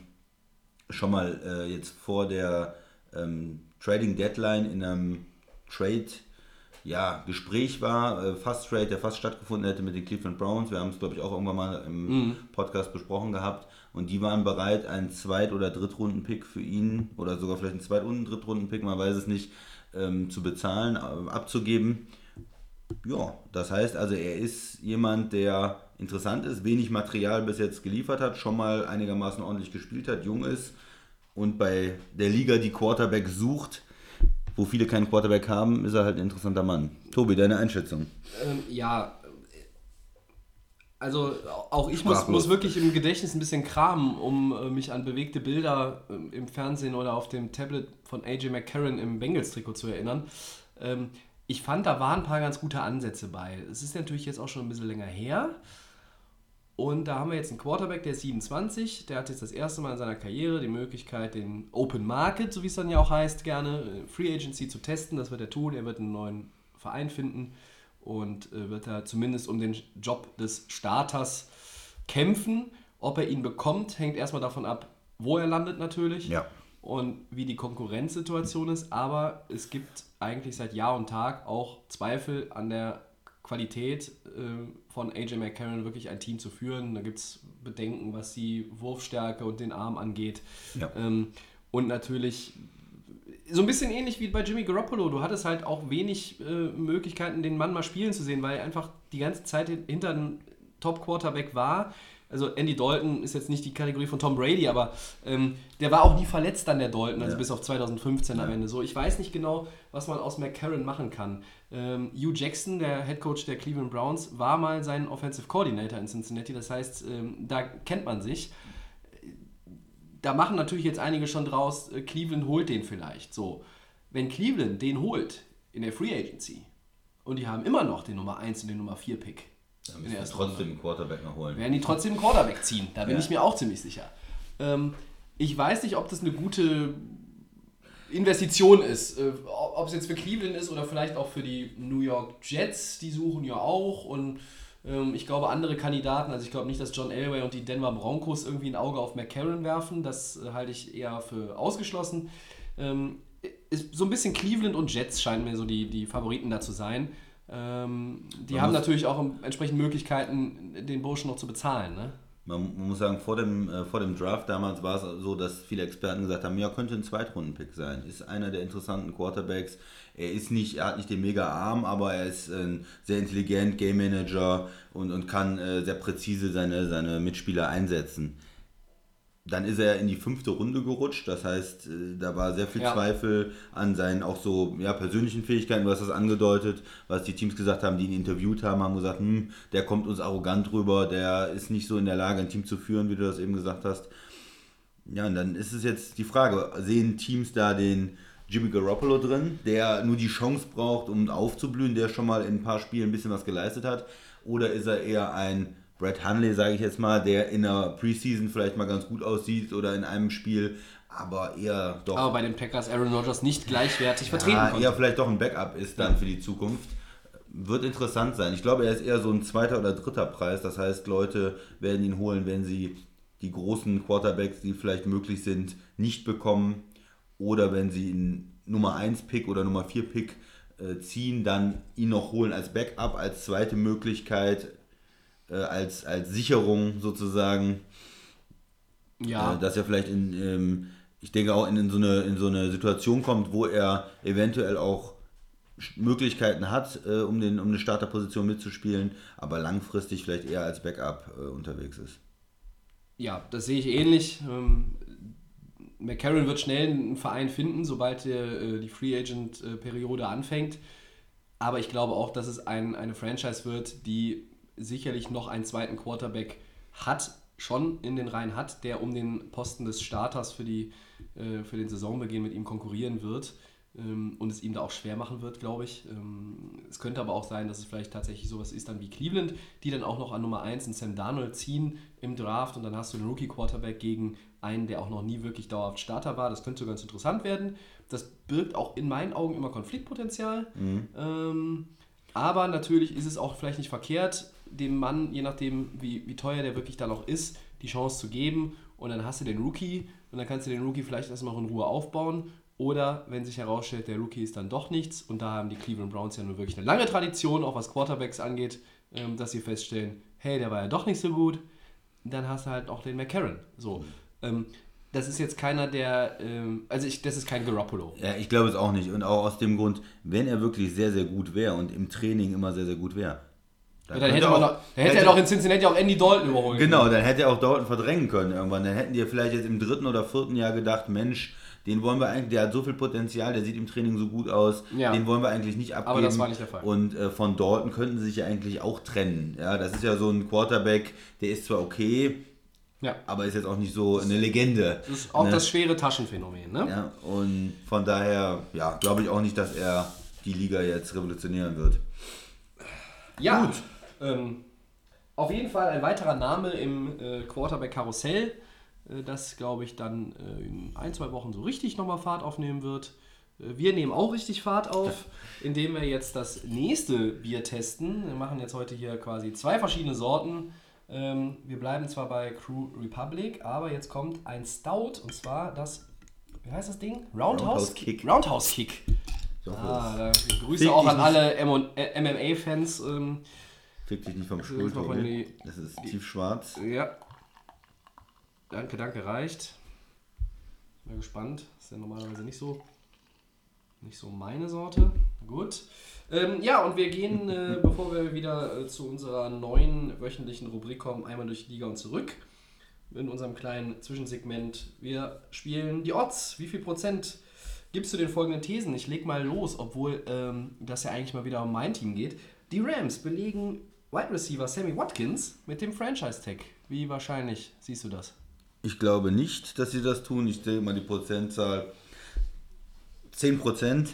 schon mal äh, jetzt vor der ähm, Trading Deadline in einem Trade ja, Gespräch war, äh, fast Trade, der fast stattgefunden hätte mit den Cleveland Browns. Wir haben es, glaube ich, auch irgendwann mal im Podcast besprochen gehabt. Und die waren bereit, einen Zweit- oder Drittrunden-Pick für ihn, oder sogar vielleicht einen Zweit- und einen Drittrunden-Pick, man weiß es nicht, ähm, zu bezahlen, äh, abzugeben. Ja, das heißt also, er ist jemand, der interessant ist, wenig Material bis jetzt geliefert hat, schon mal einigermaßen ordentlich gespielt hat, jung ist und bei der Liga, die Quarterback sucht, wo viele keinen Quarterback haben, ist er halt ein interessanter Mann. Tobi, deine Einschätzung? Ähm, ja, also auch ich muss, muss wirklich im Gedächtnis ein bisschen kramen, um äh, mich an bewegte Bilder ähm, im Fernsehen oder auf dem Tablet von AJ McCarron im Bengals-Trikot zu erinnern. Ähm, ich fand, da waren ein paar ganz gute Ansätze bei. Es ist natürlich jetzt auch schon ein bisschen länger her. Und da haben wir jetzt einen Quarterback, der ist 27, der hat jetzt das erste Mal in seiner Karriere die Möglichkeit, den Open Market, so wie es dann ja auch heißt, gerne äh, Free Agency zu testen. Das wird er tun. Er wird einen neuen Verein finden und äh, wird da zumindest um den Job des Starters kämpfen. Ob er ihn bekommt, hängt erstmal davon ab, wo er landet natürlich. Ja. und wie die Konkurrenzsituation ist, aber es gibt eigentlich seit Jahr und Tag auch Zweifel an der Qualität äh, von AJ McCarron wirklich ein Team zu führen. Da gibt es Bedenken, was die Wurfstärke und den Arm angeht. Ja. Ähm, und natürlich so ein bisschen ähnlich wie bei Jimmy Garoppolo. Du hattest halt auch wenig äh, Möglichkeiten, den Mann mal spielen zu sehen, weil er einfach die ganze Zeit hinter einem Top-Quarterback war. Also Andy Dalton ist jetzt nicht die Kategorie von Tom Brady, aber ähm, der war auch nie verletzt an der Dalton, also Ja. bis auf 2015 am Ja. Ende. So, ich weiß nicht genau, was man aus McCarron machen kann. Ähm, Hugh Jackson, der Head Coach der Cleveland Browns, war mal sein Offensive Coordinator in Cincinnati. Das heißt, ähm, da kennt man sich da machen natürlich jetzt einige schon draus, äh, Cleveland holt den vielleicht. So, wenn Cleveland den holt in der Free Agency und die haben immer noch den Nummer 1 und den Nummer 4 Pick, Da in müssen ersten trotzdem einen Quarterback noch holen. werden die trotzdem einen Quarterback ziehen. Da bin Ja. ich mir auch ziemlich sicher. Ähm, ich weiß nicht, ob das eine gute Investition ist. Äh, ob es jetzt für Cleveland ist oder vielleicht auch für die New York Jets, die suchen ja auch. Und ich glaube, andere Kandidaten, also ich glaube nicht, dass John Elway und die Denver Broncos irgendwie ein Auge auf McCarron werfen. Das äh, halte ich eher für ausgeschlossen. Ähm, ist so ein bisschen Cleveland und Jets scheinen mir so die, die Favoriten da zu sein. Ähm, die Man haben natürlich auch entsprechend Möglichkeiten, den Burschen noch zu bezahlen. Ne? Man, muss sagen, vor dem, äh, vor dem Draft damals war es so, dass viele Experten gesagt haben, ja, könnte ein Zweitrunden-Pick sein. Ist einer der interessanten Quarterbacks. Er ist nicht, er hat nicht den mega Arm, aber er ist ein sehr intelligent, Game Manager und, und kann äh, sehr präzise seine, seine Mitspieler einsetzen. Dann ist er in die fünfte Runde gerutscht, das heißt, äh, da war sehr viel Ja. Zweifel an seinen auch so ja, persönlichen Fähigkeiten. Du hast das angedeutet, was die Teams gesagt haben, die ihn interviewt haben, haben gesagt, hm, der kommt uns arrogant rüber, der ist nicht so in der Lage, ein Team zu führen, wie du das eben gesagt hast. Ja, und dann ist es jetzt die Frage, sehen Teams da den Jimmy Garoppolo drin, der nur die Chance braucht, um aufzublühen, der schon mal in ein paar Spielen ein bisschen was geleistet hat? Oder ist er eher ein Brett Hundley, sage ich jetzt mal, der in der Preseason vielleicht mal ganz gut aussieht oder in einem Spiel, aber eher doch Aber bei den Packers Aaron Rodgers nicht gleichwertig vertreten ja, konnte. eher vielleicht doch ein Backup ist dann für die Zukunft. Wird interessant sein. Ich glaube, er ist eher so ein zweiter oder dritter Preis. Das heißt, Leute werden ihn holen, wenn sie die großen Quarterbacks, die vielleicht möglich sind, nicht bekommen. Oder wenn sie einen Nummer 1 Pick oder Nummer 4 Pick äh, ziehen, dann ihn noch holen als Backup, als zweite Möglichkeit, äh, als, als Sicherung sozusagen. Ja, Äh, dass er vielleicht in, ähm, ich denke auch in, in, so eine, in so eine Situation kommt, wo er eventuell auch Möglichkeiten hat, äh, um, den, um eine Starterposition mitzuspielen, aber langfristig vielleicht eher als Backup äh, unterwegs ist. ja, das sehe ich ähnlich. Ähm, McCarron wird schnell einen Verein finden, sobald der, äh, die Free Agent-Periode anfängt. Aber ich glaube auch, dass es ein, eine Franchise wird, die sicherlich noch einen zweiten Quarterback hat, schon in den Reihen hat, der um den Posten des Starters für, die, äh, für den Saisonbeginn mit ihm konkurrieren wird ähm, und es ihm da auch schwer machen wird, glaube ich. Ähm, es könnte aber auch sein, dass es vielleicht tatsächlich sowas ist dann wie Cleveland, die dann auch noch an Nummer 1 in Sam Darnold ziehen im Draft und dann hast du einen Rookie-Quarterback gegen einen, der auch noch nie wirklich dauerhaft Starter war. Das könnte ganz interessant werden. Das birgt auch in meinen Augen immer Konfliktpotenzial. Ähm, aber natürlich ist es auch vielleicht nicht verkehrt, dem Mann, je nachdem, wie, wie teuer der wirklich dann auch ist, die Chance zu geben. Und dann hast du den Rookie und dann kannst du den Rookie vielleicht erstmal in Ruhe aufbauen. Oder wenn sich herausstellt, der Rookie ist dann doch nichts und da haben die Cleveland Browns ja nun wirklich eine lange Tradition, auch was Quarterbacks angeht, ähm, dass sie feststellen, hey, der war ja doch nicht so gut, dann hast du halt auch den McCarron. So. Ähm, das ist jetzt keiner, der, ähm, also ich, das ist kein Garoppolo. Ja, ich glaube es auch nicht. Und auch aus dem Grund, wenn er wirklich sehr, sehr gut wäre und im Training immer sehr, sehr gut wäre. Ja, dann hätte, man noch, dann hätte er doch in Cincinnati auch Andy Dalton überholen können. Genau, dann hätte er auch Dalton verdrängen können irgendwann. Dann hätten die vielleicht jetzt im dritten oder vierten Jahr gedacht, Mensch, den wollen wir eigentlich, der hat so viel Potenzial, der sieht im Training so gut aus, Ja. den wollen wir eigentlich nicht abgeben. Aber das war nicht der Fall. Und äh, von Dalton könnten sie sich ja eigentlich auch trennen. Ja, das ist ja so ein Quarterback, der ist zwar okay, Ja. aber ist jetzt auch nicht so eine Legende. Das ist auch ne? das schwere Taschenphänomen, ne? Ja, und von daher, ja, glaube ich auch nicht, dass er die Liga jetzt revolutionieren wird. Ja, gut. Ähm, auf jeden Fall ein weiterer Name im äh, Quarterback-Karussell, äh, das, glaube ich, dann äh, in ein, zwei Wochen so richtig nochmal Fahrt aufnehmen wird. Äh, wir nehmen auch richtig Fahrt auf, indem wir jetzt das nächste Bier testen. Wir machen jetzt heute hier quasi zwei verschiedene Sorten. Ähm, wir bleiben zwar bei Crew Republic, aber jetzt kommt ein Stout und zwar das wie heißt das Ding? Roundhouse, Roundhouse Kick. Roundhouse Kick. Ah, Grüße auch an alle MMA-Fans. Ähm, fick dich nicht vom Stuhl, Tobi. Es ist tiefschwarz. ja. Danke, danke, reicht. Mal gespannt. Ist ja normalerweise nicht so, nicht so meine Sorte. Gut. Ähm, ja, und wir gehen, äh, bevor wir wieder äh, zu unserer neuen wöchentlichen Rubrik kommen, einmal durch die Liga und zurück. In unserem kleinen Zwischensegment. Wir spielen die Odds. Wie viel Prozent gibst du den folgenden Thesen? Ich leg mal los, obwohl ähm, das ja eigentlich mal wieder um mein Team geht. Die Rams belegen Wide Receiver Sammy Watkins mit dem Franchise-Tag. Wie wahrscheinlich siehst du das? Ich glaube nicht, dass sie das tun. Ich denke mal die Prozentzahl 10%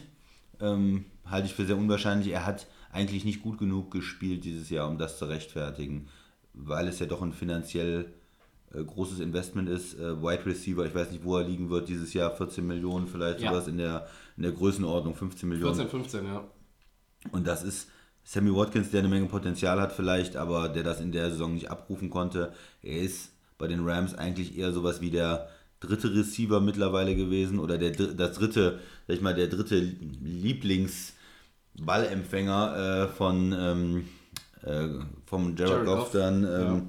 ähm, halte ich für sehr unwahrscheinlich. Er hat eigentlich nicht gut genug gespielt dieses Jahr, um das zu rechtfertigen, weil es ja doch ein finanziell äh, großes Investment ist. Äh, Wide Receiver, ich weiß nicht, wo er liegen wird dieses Jahr, 14 Millionen, vielleicht Ja. sowas in der, in der Größenordnung, 15 Millionen. 14, 15, ja. Und das ist Sammy Watkins, der eine Menge Potenzial hat vielleicht, aber der das in der Saison nicht abrufen konnte. Er ist bei den Rams eigentlich eher sowas wie der dritte Receiver mittlerweile gewesen oder der das dritte, sag ich mal, der dritte Lieblingsballempfänger äh, von ähm, äh, vom Jared, Jared Goff Goff, dann ähm, ja.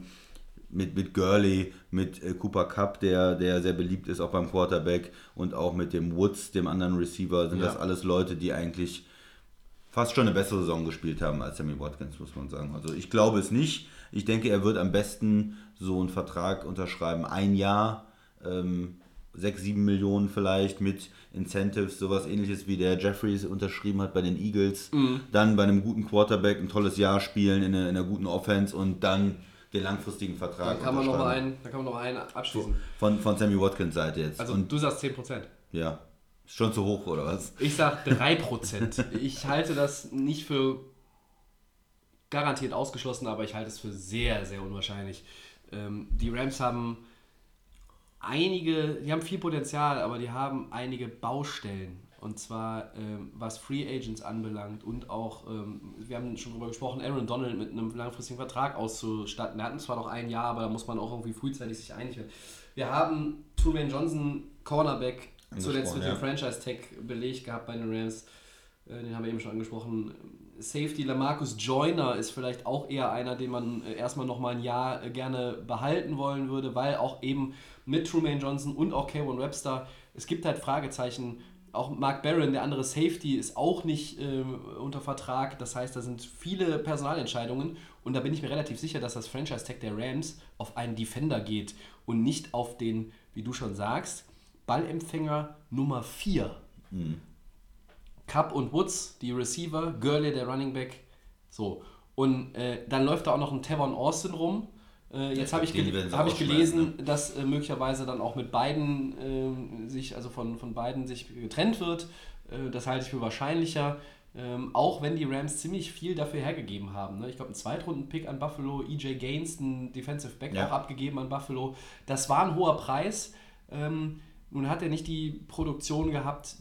mit, mit Gurley, mit äh, Cooper Cup, der, der sehr beliebt ist auch beim Quarterback und auch mit dem Woods, dem anderen Receiver, sind Ja. das alles Leute, die eigentlich fast schon eine bessere Saison gespielt haben als Sammy Watkins, muss man sagen. Also ich glaube es nicht. Ich denke, er wird am besten so einen Vertrag unterschreiben. Ein Jahr, ähm, 6, 7 Millionen vielleicht mit Incentives, sowas ähnliches wie der Jeffries unterschrieben hat bei den Eagles. Mhm. Dann bei einem guten Quarterback ein tolles Jahr spielen in einer, in einer guten Offense und dann den langfristigen Vertrag Da kann man noch einen, da kann man noch einen abschließen. Von, von Sammy Watkins Seite jetzt. Also und du sagst 10%. ja, schon zu hoch, oder was? Ich sag 3%. ich halte das nicht für garantiert ausgeschlossen, aber ich halte es für sehr, sehr unwahrscheinlich. Ähm, die Rams haben einige, die haben viel Potenzial, aber die haben einige Baustellen. Und zwar ähm, was Free Agents anbelangt und auch, ähm, wir haben schon darüber gesprochen, Aaron Donald mit einem langfristigen Vertrag auszustatten. Der hatten zwar noch ein Jahr, aber da muss man auch irgendwie frühzeitig sich einig werden. Wir haben Truman Johnson, Cornerback, zuletzt mit ja. dem Franchise-Tag belegt gehabt bei den Rams. Äh, Den haben wir eben schon angesprochen. Safety Lamarcus Joyner ist vielleicht auch eher einer, den man äh, erstmal nochmal ein Jahr äh, gerne behalten wollen würde, weil auch eben mit Truman Johnson und auch K1 Webster, es gibt halt Fragezeichen. Auch Mark Barron, der andere Safety, ist auch nicht äh, unter Vertrag. Das heißt, da sind viele Personalentscheidungen und da bin ich mir relativ sicher, dass das Franchise-Tag der Rams auf einen Defender geht und nicht auf den, wie du schon sagst, Ballempfänger Nummer 4. Cup und Woods, die Receiver, Gurley, der Running Back. So. Und äh, dann läuft da auch noch ein Tavon Austin rum. Äh, jetzt habe ich, gel hab ich gelesen, dass äh, möglicherweise dann auch mit beiden ähm, sich, also von, von beiden sich getrennt wird. Äh, das halte ich für wahrscheinlicher. Ähm, auch wenn die Rams ziemlich viel dafür hergegeben haben. Ne? Ich glaube, einen Zweitrunden-Pick an Buffalo, EJ Gaines, ein Defensive Back Ja. auch abgegeben an Buffalo. Das war ein hoher Preis. Ähm, nun hat er nicht die Produktion gehabt,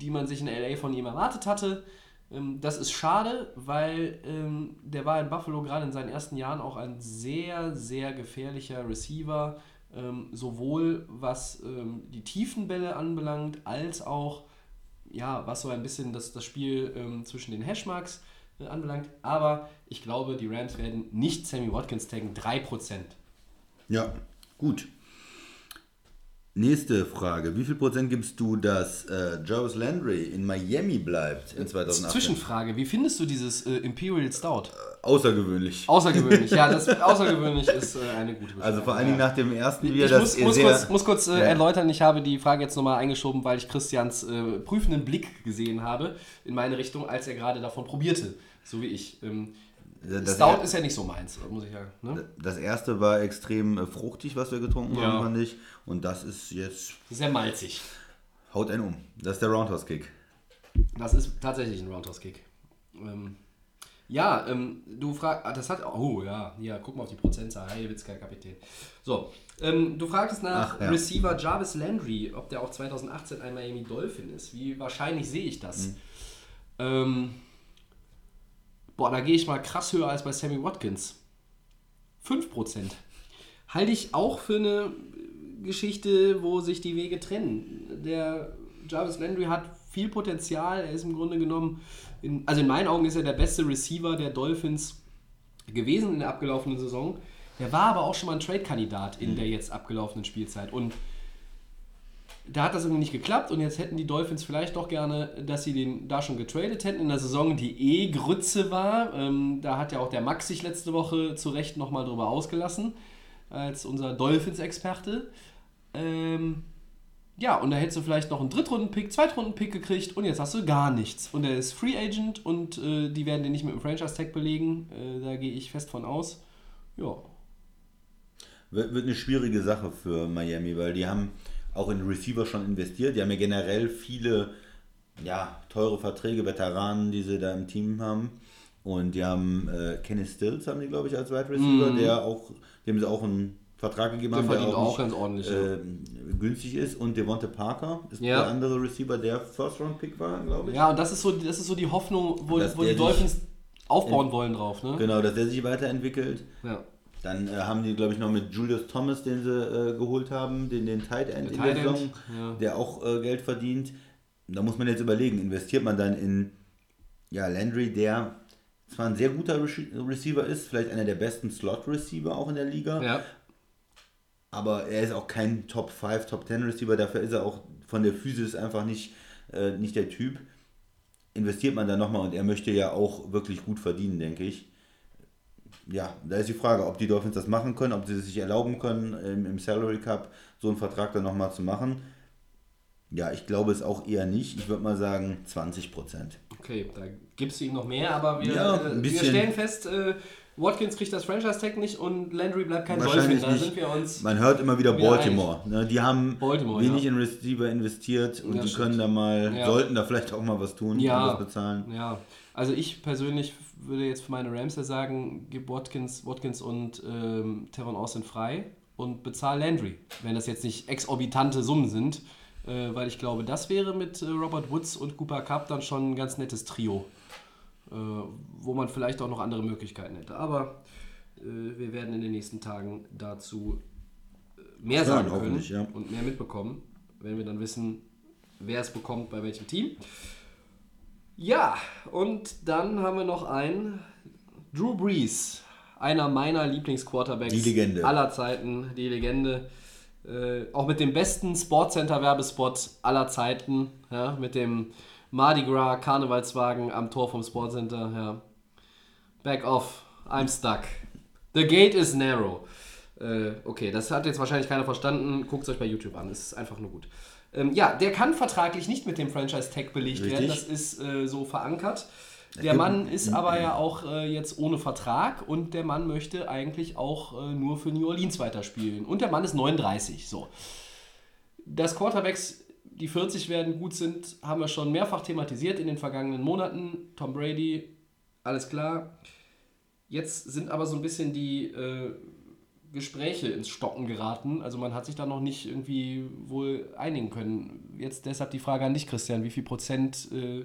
die man sich in LA von ihm erwartet hatte. Ähm, das ist schade, weil ähm, der war in Buffalo gerade in seinen ersten Jahren auch ein sehr, sehr gefährlicher Receiver, ähm, sowohl was die tiefen Bälle anbelangt, als auch ja, was so ein bisschen das, das Spiel zwischen den Hashmarks äh, anbelangt. Aber ich glaube, die Rams werden nicht Sammy Watkins taggen, 3%. Ja, gut. Nächste Frage. Wie viel Prozent gibst du, dass äh, Jarvis Landry in Miami bleibt in 2018? Zwischenfrage, wie findest du dieses äh, Imperial Stout? Außergewöhnlich. Außergewöhnlich, ja, das außergewöhnlich ist äh, eine gute Beschreibung. Also vor allen Dingen ja. nach dem ersten Bier, Ich das muss, muss kurz, muss kurz äh, Ja. erläutern, ich habe die Frage jetzt nochmal eingeschoben, weil ich Christians äh, prüfenden Blick gesehen habe in meine Richtung, als er gerade davon probierte, so wie ich. Ähm, das, Stout ist ja nicht so meins, muss ich sagen. Ne? das erste war extrem äh, fruchtig, was wir getrunken Ja. haben, fand ich. Und das ist jetzt... Sehr malzig. Haut einen um. Das ist der Roundhouse-Kick. Das ist tatsächlich ein Roundhouse-Kick. Ähm, ja, ähm, du fragst, das hat, oh ja, ja, guck mal auf die Prozentzahl, Hi, Witzka, Kapitän. So, ähm, du fragtest nach Ach, ja. Receiver Jarvis Landry, ob der auch 2018 ein Miami Dolphin ist. Wie wahrscheinlich sehe ich das? Mhm. Ähm, boah, da gehe ich mal krass höher als bei Sammy Watkins. 5%. Halte ich auch für eine Geschichte, wo sich die Wege trennen. Der Jarvis Landry hat viel Potenzial. Er ist im Grunde genommen, in, also in meinen Augen ist er der beste Receiver der Dolphins gewesen in der abgelaufenen Saison. Der war aber auch schon mal ein Trade-Kandidat in der jetzt abgelaufenen Spielzeit. Und da hat das irgendwie nicht geklappt und jetzt hätten die Dolphins vielleicht doch gerne, dass sie den da schon getradet hätten in der Saison, die eh Grütze war. Ähm, da hat ja auch der Max sich letzte Woche zu Recht nochmal drüber ausgelassen, als unser Dolphins-Experte. Ähm, ja, und da hättest du vielleicht noch einen Drittrunden-Pick, Zweitrunden-Pick gekriegt und jetzt hast du gar nichts. Und er ist Free Agent und äh, die werden den nicht mit dem Franchise-Tag belegen. Äh, da gehe ich fest von aus. Ja. Wird, wird eine schwierige Sache für Miami, weil die haben auch in Receiver schon investiert. Die haben ja generell viele ja, teure Verträge, Veteranen, die sie da im Team haben. Und die haben äh, Kenny Stills, haben die, glaube ich, als Wide Receiver, der auch, dem sie auch einen Vertrag gegeben Mhm. Der haben, verdient auch nicht, ganz ordentlich, äh, günstig ist. Und Devonte Parker ist Ja. der andere Receiver, der First-Round-Pick war, glaube ich. Ja, und das ist so, das ist so die Hoffnung, wo, wo die Dolphins aufbauen wollen drauf. Ne? Genau, dass der sich weiterentwickelt. Ja. Dann äh, haben die, glaube ich, noch mit Julius Thomas, den sie äh, geholt haben, den, den Tight End in Tight der Saison, ja. der auch äh, Geld verdient. Da muss man jetzt überlegen, investiert man dann in ja, Landry, der zwar ein sehr guter Re Receiver ist, vielleicht einer der besten Slot-Receiver auch in der Liga, ja. aber er ist auch kein Top 5, Top 10 Receiver, dafür ist er auch von der Physis einfach nicht, äh, nicht der Typ. Investiert man da nochmal und er möchte ja auch wirklich gut verdienen, denke ich. Ja, da ist die Frage, ob die Dolphins das machen können, ob sie es sich erlauben können, im, im Salary Cup so einen Vertrag dann nochmal zu machen. Ja, ich glaube es auch eher nicht. Ich würde mal sagen 20 Prozent. Okay, da gibst du ihm noch mehr, aber wir, Ja, äh, wir stellen fest, äh, Watkins kriegt das Franchise-Tag nicht und Landry bleibt kein Wahrscheinlich Dolphin. Da nicht. sind wir uns. Man hört immer wieder Baltimore. Ne? Die haben Baltimore, wenig ja. in Receiver investiert und Ja, die stimmt. können da mal, Ja. sollten da vielleicht auch mal was tun Ja. und was bezahlen. Ja, also ich persönlich würde jetzt für meine Rams ja sagen, gib Watkins, Watkins und ähm, Teron Austin frei und bezahl Landry, wenn das jetzt nicht exorbitante Summen sind, äh, weil ich glaube, das wäre mit äh, Robert Woods und Cooper Cup dann schon ein ganz nettes Trio, wo man vielleicht auch noch andere Möglichkeiten hätte. Aber äh, wir werden in den nächsten Tagen dazu äh, mehr Ja, sagen können ja. und mehr mitbekommen, wenn wir dann wissen, wer es bekommt bei welchem Team. Ja, und dann haben wir noch einen Drew Brees, einer meiner Lieblingsquarterbacks aller Zeiten, die Legende. Äh, auch mit dem besten Sportcenter-Werbespot aller Zeiten, ja, mit dem Mardi Gras Karnevalswagen am Tor vom Sportcenter. Ja. Back off, I'm stuck. The gate is narrow. Äh, okay, das hat jetzt wahrscheinlich keiner verstanden. Guckt es euch bei YouTube an, es ist einfach nur gut. Ähm, ja, der kann vertraglich nicht mit dem Franchise-Tag belegt werden, das ist äh, so verankert. Der Mann ist aber ja auch äh, jetzt ohne Vertrag und der Mann möchte eigentlich auch äh, nur für New Orleans weiterspielen. Und der Mann ist 39, so. Dass Quarterbacks, die 40 werden, gut sind, haben wir schon mehrfach thematisiert in den vergangenen Monaten. Tom Brady, alles klar. Jetzt sind aber so ein bisschen die äh, Gespräche ins Stocken geraten. Also man hat sich da noch nicht irgendwie wohl einigen können. Jetzt deshalb die Frage an dich, Christian. Wie viel Prozent... Äh,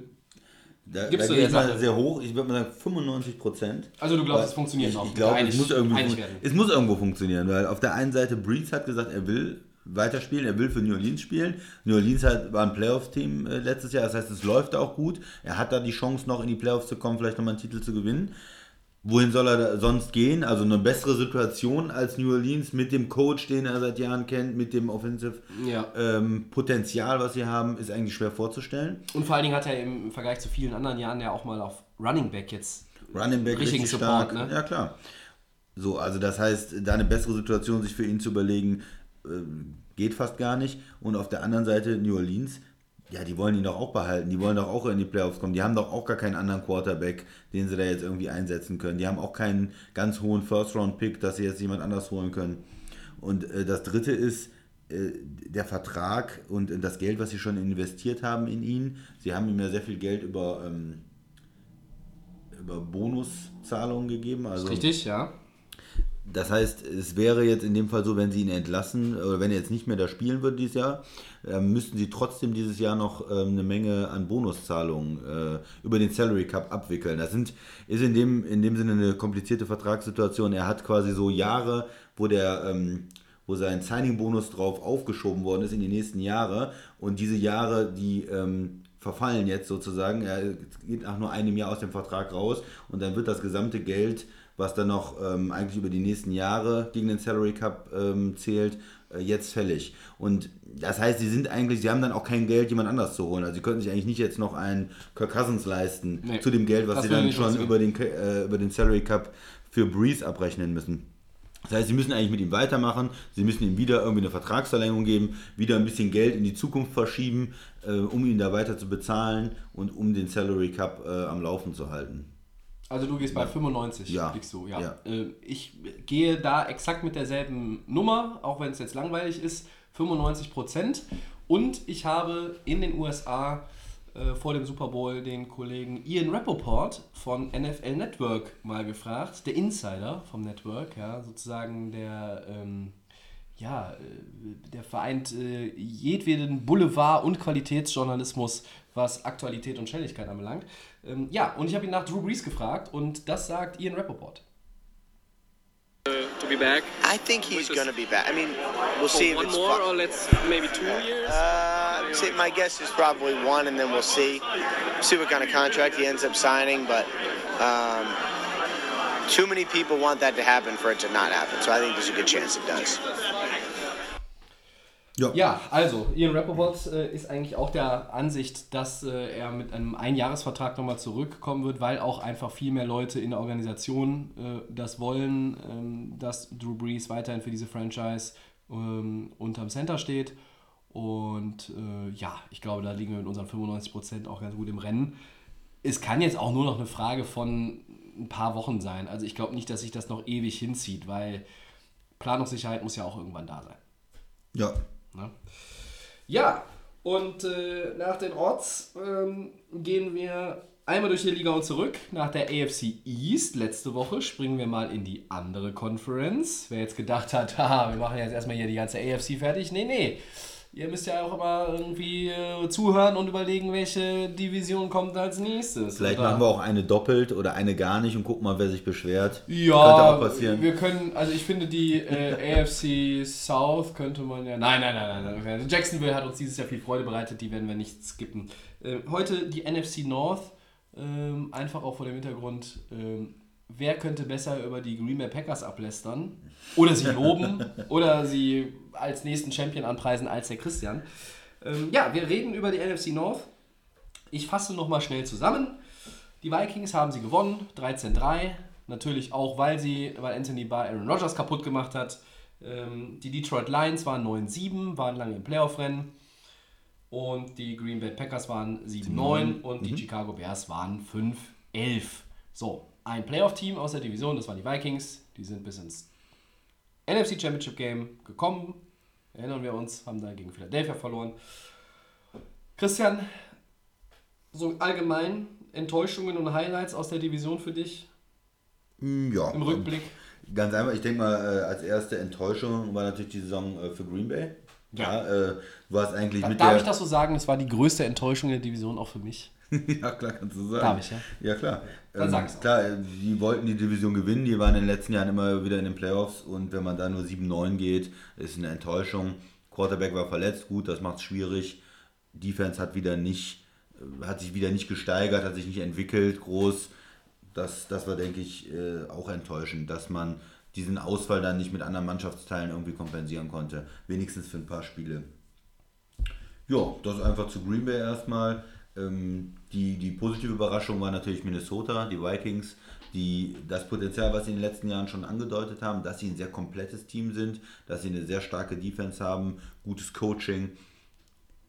Da, Gibst da gehe ich mal sehr hoch. Ich würde mal sagen 95 Prozent. Also du glaubst, es funktioniert ich, noch. Ich glaube, es muss irgendwie es muss irgendwo funktionieren, weil auf der einen Seite Breeze hat gesagt, er will weiterspielen, er will für New Orleans spielen. New Orleans hat, war ein Playoff-Team äh, letztes Jahr, das heißt, es läuft auch gut. Er hat da die Chance noch in die Playoffs zu kommen, vielleicht nochmal einen Titel zu gewinnen. Wohin soll er sonst gehen? Also eine bessere Situation als New Orleans mit dem Coach, den er seit Jahren kennt, mit dem Offensive Ja. ähm, Potenzial, was sie haben, ist eigentlich schwer vorzustellen. Und vor allen Dingen hat er im Vergleich zu vielen anderen Jahren ja auch mal auf Running Back jetzt Running Back richtigen richtig Support, stark. ne? Ja, klar. So, also das heißt, da eine bessere Situation sich für ihn zu überlegen, geht fast gar nicht. Und auf der anderen Seite New Orleans, ja, die wollen ihn doch auch behalten. Die wollen doch auch in die Playoffs kommen. Die haben doch auch gar keinen anderen Quarterback, den sie da jetzt irgendwie einsetzen können. Die haben auch keinen ganz hohen First-Round-Pick, dass sie jetzt jemand anders holen können. Und äh, das dritte ist, äh, der Vertrag und äh, das Geld, was sie schon investiert haben in ihn. Sie haben ihm ja sehr viel Geld über, ähm, über Bonuszahlungen gegeben. Also Richtig, ja. Das heißt, es wäre jetzt in dem Fall so, wenn sie ihn entlassen oder wenn er jetzt nicht mehr da spielen würde dieses Jahr, äh, müssten sie trotzdem dieses Jahr noch ähm, eine Menge an Bonuszahlungen äh, über den Salary Cup abwickeln. Das sind, ist in dem, in dem Sinne eine komplizierte Vertragssituation. Er hat quasi so Jahre, wo der, ähm, wo sein Signing-Bonus drauf aufgeschoben worden ist in die nächsten Jahre. Und diese Jahre, die ähm, verfallen jetzt sozusagen. Er geht nach nur einem Jahr aus dem Vertrag raus und dann wird das gesamte Geld, was dann noch ähm, eigentlich über die nächsten Jahre gegen den Salary Cup ähm, zählt, äh, jetzt fällig. Und das heißt, sie sind eigentlich, sie haben dann auch kein Geld, jemand anders zu holen. Also sie könnten sich eigentlich nicht jetzt noch einen Kirk Cousins leisten Nee, zu dem Geld, was sie dann schon über den, äh, über den Salary Cup für Breeze abrechnen müssen. Das heißt, sie müssen eigentlich mit ihm weitermachen, sie müssen ihm wieder irgendwie eine Vertragsverlängerung geben, wieder ein bisschen Geld in die Zukunft verschieben, äh, um ihn da weiter zu bezahlen und um den Salary Cup äh, am Laufen zu halten. Also du gehst bei 95, Ja. liegst du, ja. Ja. Äh, Ich gehe da exakt mit derselben Nummer, auch wenn es jetzt langweilig ist, 95 Prozent. Und ich habe in den USA äh, vor dem Super Bowl den Kollegen Ian Rappaport von NFL Network mal gefragt, der Insider vom Network, ja, sozusagen der, ähm, ja, äh, der vereint äh, jedweden Boulevard- und Qualitätsjournalismus, was Aktualität und Schnelligkeit anbelangt. Ähm, ja, und ich habe ihn nach Drew Brees gefragt und das sagt Ian Rappaport. to be back? I think he's going to be back. I mean, we'll see if one it's more fu- or let's maybe two years? Uh, see, my guess is probably one, and then we'll see see what kind of contract he ends up signing. But um, too many people want that to happen for it to not happen. So I think there's a good chance it does. Ja, also, Ian Rappaport äh, ist eigentlich auch der Ansicht, dass äh, er mit einem Einjahresvertrag nochmal zurückkommen wird, weil auch einfach viel mehr Leute in der Organisation äh, das wollen, ähm, dass Drew Brees weiterhin für diese Franchise ähm, unterm Center steht. Und äh, ja, ich glaube, da liegen wir mit unseren 95% auch ganz gut im Rennen. Es kann jetzt auch nur noch eine Frage von ein paar Wochen sein. Also ich glaube nicht, dass sich das noch ewig hinzieht, weil Planungssicherheit muss ja auch irgendwann da sein. Ja. Ne? Ja, und äh, nach den Orts ähm, gehen wir einmal durch die Liga und zurück. Nach der AFC East letzte Woche springen wir mal in die andere Conference. Wer jetzt gedacht hat, haha, wir machen jetzt erstmal hier die ganze AFC fertig. Nee, nee. Ihr müsst ja auch immer irgendwie äh, zuhören und überlegen, welche Division kommt als nächstes. Vielleicht Oder- machen wir auch eine doppelt oder eine gar nicht und gucken mal, wer sich beschwert. Ja, Könnte auch passieren. wir können, also ich finde die äh, AFC South könnte man ja. Nein, nein, nein, nein, nein. Jacksonville hat uns dieses Jahr viel Freude bereitet, die werden wir nicht skippen. Äh, heute die NFC North, ähm, einfach auch vor dem Hintergrund, ähm, wer könnte besser über die Green Bay Packers ablästern oder sie loben oder sie als nächsten Champion anpreisen als der Christian. Ähm, ja, wir reden über die NFC North. Ich fasse nochmal schnell zusammen. Die Vikings haben sie gewonnen, 13-3. Natürlich auch, weil sie, weil Anthony Barr Aaron Rodgers kaputt gemacht hat. Ähm, die Detroit Lions waren 9-7, waren lange im Playoff-Rennen. Und die Green Bay Packers waren 7-9 und die Chicago Bears waren 5-11. So, ein Playoff-Team aus der Division, das waren die Vikings. Die sind bis ins NFC Championship Game gekommen. Erinnern wir uns, haben da gegen Philadelphia verloren. Christian, so allgemein Enttäuschungen und Highlights aus der Division für dich Hm, Ja. im Rückblick? Ganz einfach, ich denke mal, äh, als erste Enttäuschung war natürlich die Saison äh, für Green Bay. Ja. äh, du warst eigentlich mit Darf ich das so sagen? Es war die größte Enttäuschung der Division auch für mich. ja, klar, kannst du sagen. Darf ich, ja? Ja, klar. Dann sag's auch. Klar, die wollten die Division gewinnen, die waren in den letzten Jahren immer wieder in den Playoffs und wenn man da nur 7-9 geht, ist eine Enttäuschung. Quarterback war verletzt, gut, das macht es schwierig. Defense hat wieder nicht, äh, hat sich wieder nicht gesteigert, hat sich nicht entwickelt, groß. Das, das war, denke ich, äh, auch enttäuschend, dass man diesen Ausfall dann nicht mit anderen Mannschaftsteilen irgendwie kompensieren konnte. Wenigstens für ein paar Spiele. Ja, das einfach zu Green Bay erstmal. Ähm, die, die positive Überraschung war natürlich Minnesota, die Vikings, die das Potenzial, was sie in den letzten Jahren schon angedeutet haben, dass sie ein sehr komplettes Team sind, dass sie eine sehr starke Defense haben, gutes Coaching,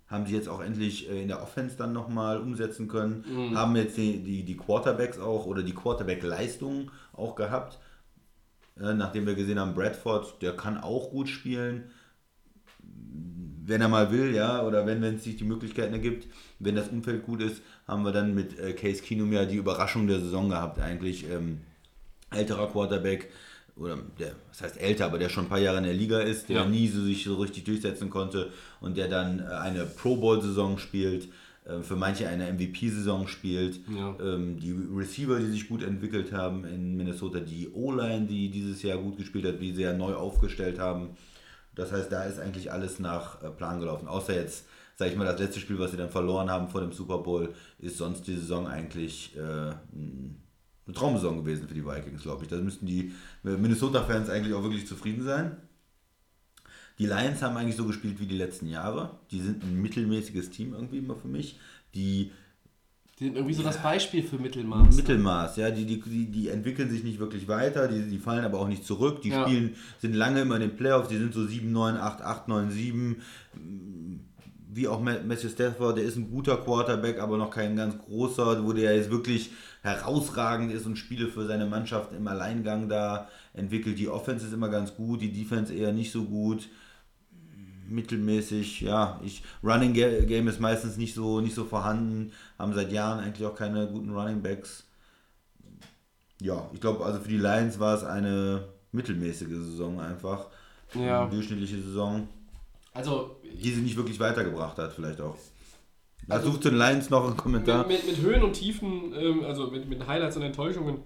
haben sie jetzt auch endlich äh, in der Offense dann nochmal umsetzen können, haben jetzt die, die, die Quarterbacks auch oder die Quarterback-Leistungen auch gehabt. Äh, nachdem wir gesehen haben, Bradford, der kann auch gut spielen wenn er mal will, ja, oder wenn es sich die Möglichkeiten ergibt, wenn das Umfeld gut ist, haben wir dann mit äh, Case Keenum ja die Überraschung der Saison gehabt, eigentlich ähm, älterer Quarterback oder der, was heißt älter, aber der schon ein paar Jahre in der Liga ist, der Ja. nie so sich so richtig durchsetzen konnte und der dann äh, eine Pro Bowl Saison spielt, äh, für manche eine MVP Saison spielt, Ja. ähm, die Receiver, die sich gut entwickelt haben in Minnesota, die O-Line, die dieses Jahr gut gespielt hat, die sehr neu aufgestellt haben. Das heißt, da ist eigentlich alles nach äh, Plan gelaufen. Außer jetzt, sage ich mal, das letzte Spiel, was sie dann verloren haben vor dem Super Bowl, ist sonst die Saison eigentlich äh, eine Traumsaison gewesen für die Vikings, glaube ich. Da müssten die Minnesota-Fans eigentlich auch wirklich zufrieden sein. Die Lions haben eigentlich so gespielt wie die letzten Jahre. Die sind ein mittelmäßiges Team irgendwie immer für mich. Die Die sind irgendwie so das Beispiel für Mittelmaß. ne? Mittelmaß, ja, die, die, die, die entwickeln sich nicht wirklich weiter, die, die fallen aber auch nicht zurück, die Ja. spielen, sind lange immer in den Playoffs, die sind so 7, 9, 8, 8, 9, 7, wie auch Ma- Matthew Stafford, der ist ein guter Quarterback, aber noch kein ganz großer, wo der jetzt wirklich herausragend ist und Spiele für seine Mannschaft im Alleingang da entwickelt. Die Offense ist immer ganz gut, die Defense eher nicht so gut mittelmäßig, ja, ich Running Ga- Game ist meistens nicht so nicht so vorhanden, haben seit Jahren eigentlich auch keine guten Running Backs. Ja, ich glaube, also für die Lions war es eine mittelmäßige Saison einfach. Ja. Eine durchschnittliche Saison, Also die sie nicht wirklich weitergebracht hat, vielleicht auch. Da sucht zu den Lions noch einen Kommentar. mit, mit, mit Höhen und Tiefen, ähm, also mit, mit Highlights und Enttäuschungen,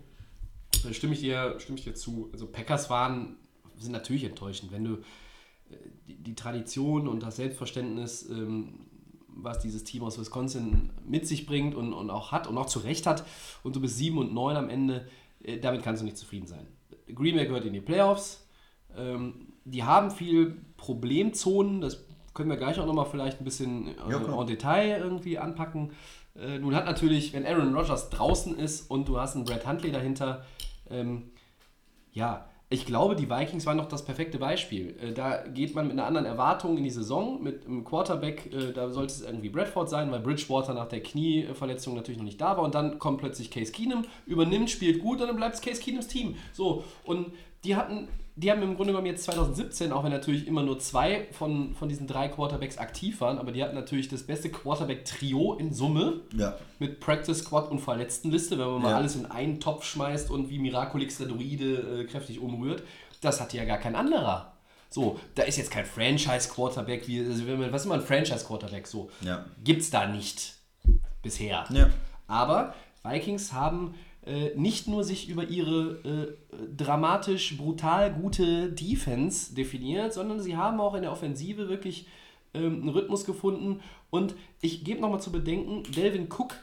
äh, stimme ich dir, stimme ich dir zu. Also Packers waren, sind natürlich enttäuschend, wenn du die, die Tradition und das Selbstverständnis, ähm, was dieses Team aus Wisconsin mit sich bringt und, und auch hat und auch zu Recht hat, und du bist 7 und 9 am Ende, äh, damit kannst du nicht zufrieden sein. Green Bay gehört in die Playoffs. Ähm, die haben viel Problemzonen, das können wir gleich auch nochmal vielleicht ein bisschen äh, Ja, en Detail irgendwie anpacken. Äh, nun hat natürlich, wenn Aaron Rodgers draußen ist und du hast einen Brad Huntley dahinter, ähm, ja, ich glaube, die Vikings waren doch das perfekte Beispiel. Äh, da geht man mit einer anderen Erwartung in die Saison, mit einem Quarterback, äh, da sollte es irgendwie Bradford sein, weil Bridgewater nach der Knieverletzung natürlich noch nicht da war und dann kommt plötzlich Case Keenum, übernimmt, spielt gut und dann bleibt es Case Keenums Team. So, und die hatten, die haben im Grunde genommen jetzt 2017, auch wenn natürlich immer nur zwei von, von diesen drei Quarterbacks aktiv waren, aber die hatten natürlich das beste Quarterback-Trio in Summe Ja, mit Practice Squad und Verletztenliste, wenn man mal Ja. alles in einen Topf schmeißt und wie Miraculix der Druide äh, kräftig umrührt, das hat ja gar kein anderer. So, da ist jetzt kein Franchise-Quarterback, wie, also man, was ist immer ein Franchise-Quarterback? So, Ja. gibt's da nicht bisher. Ja. Aber Vikings haben nicht nur sich über ihre äh, dramatisch, brutal gute Defense definiert, sondern sie haben auch in der Offensive wirklich ähm, einen Rhythmus gefunden. Und ich gebe nochmal zu bedenken, Delvin Cook,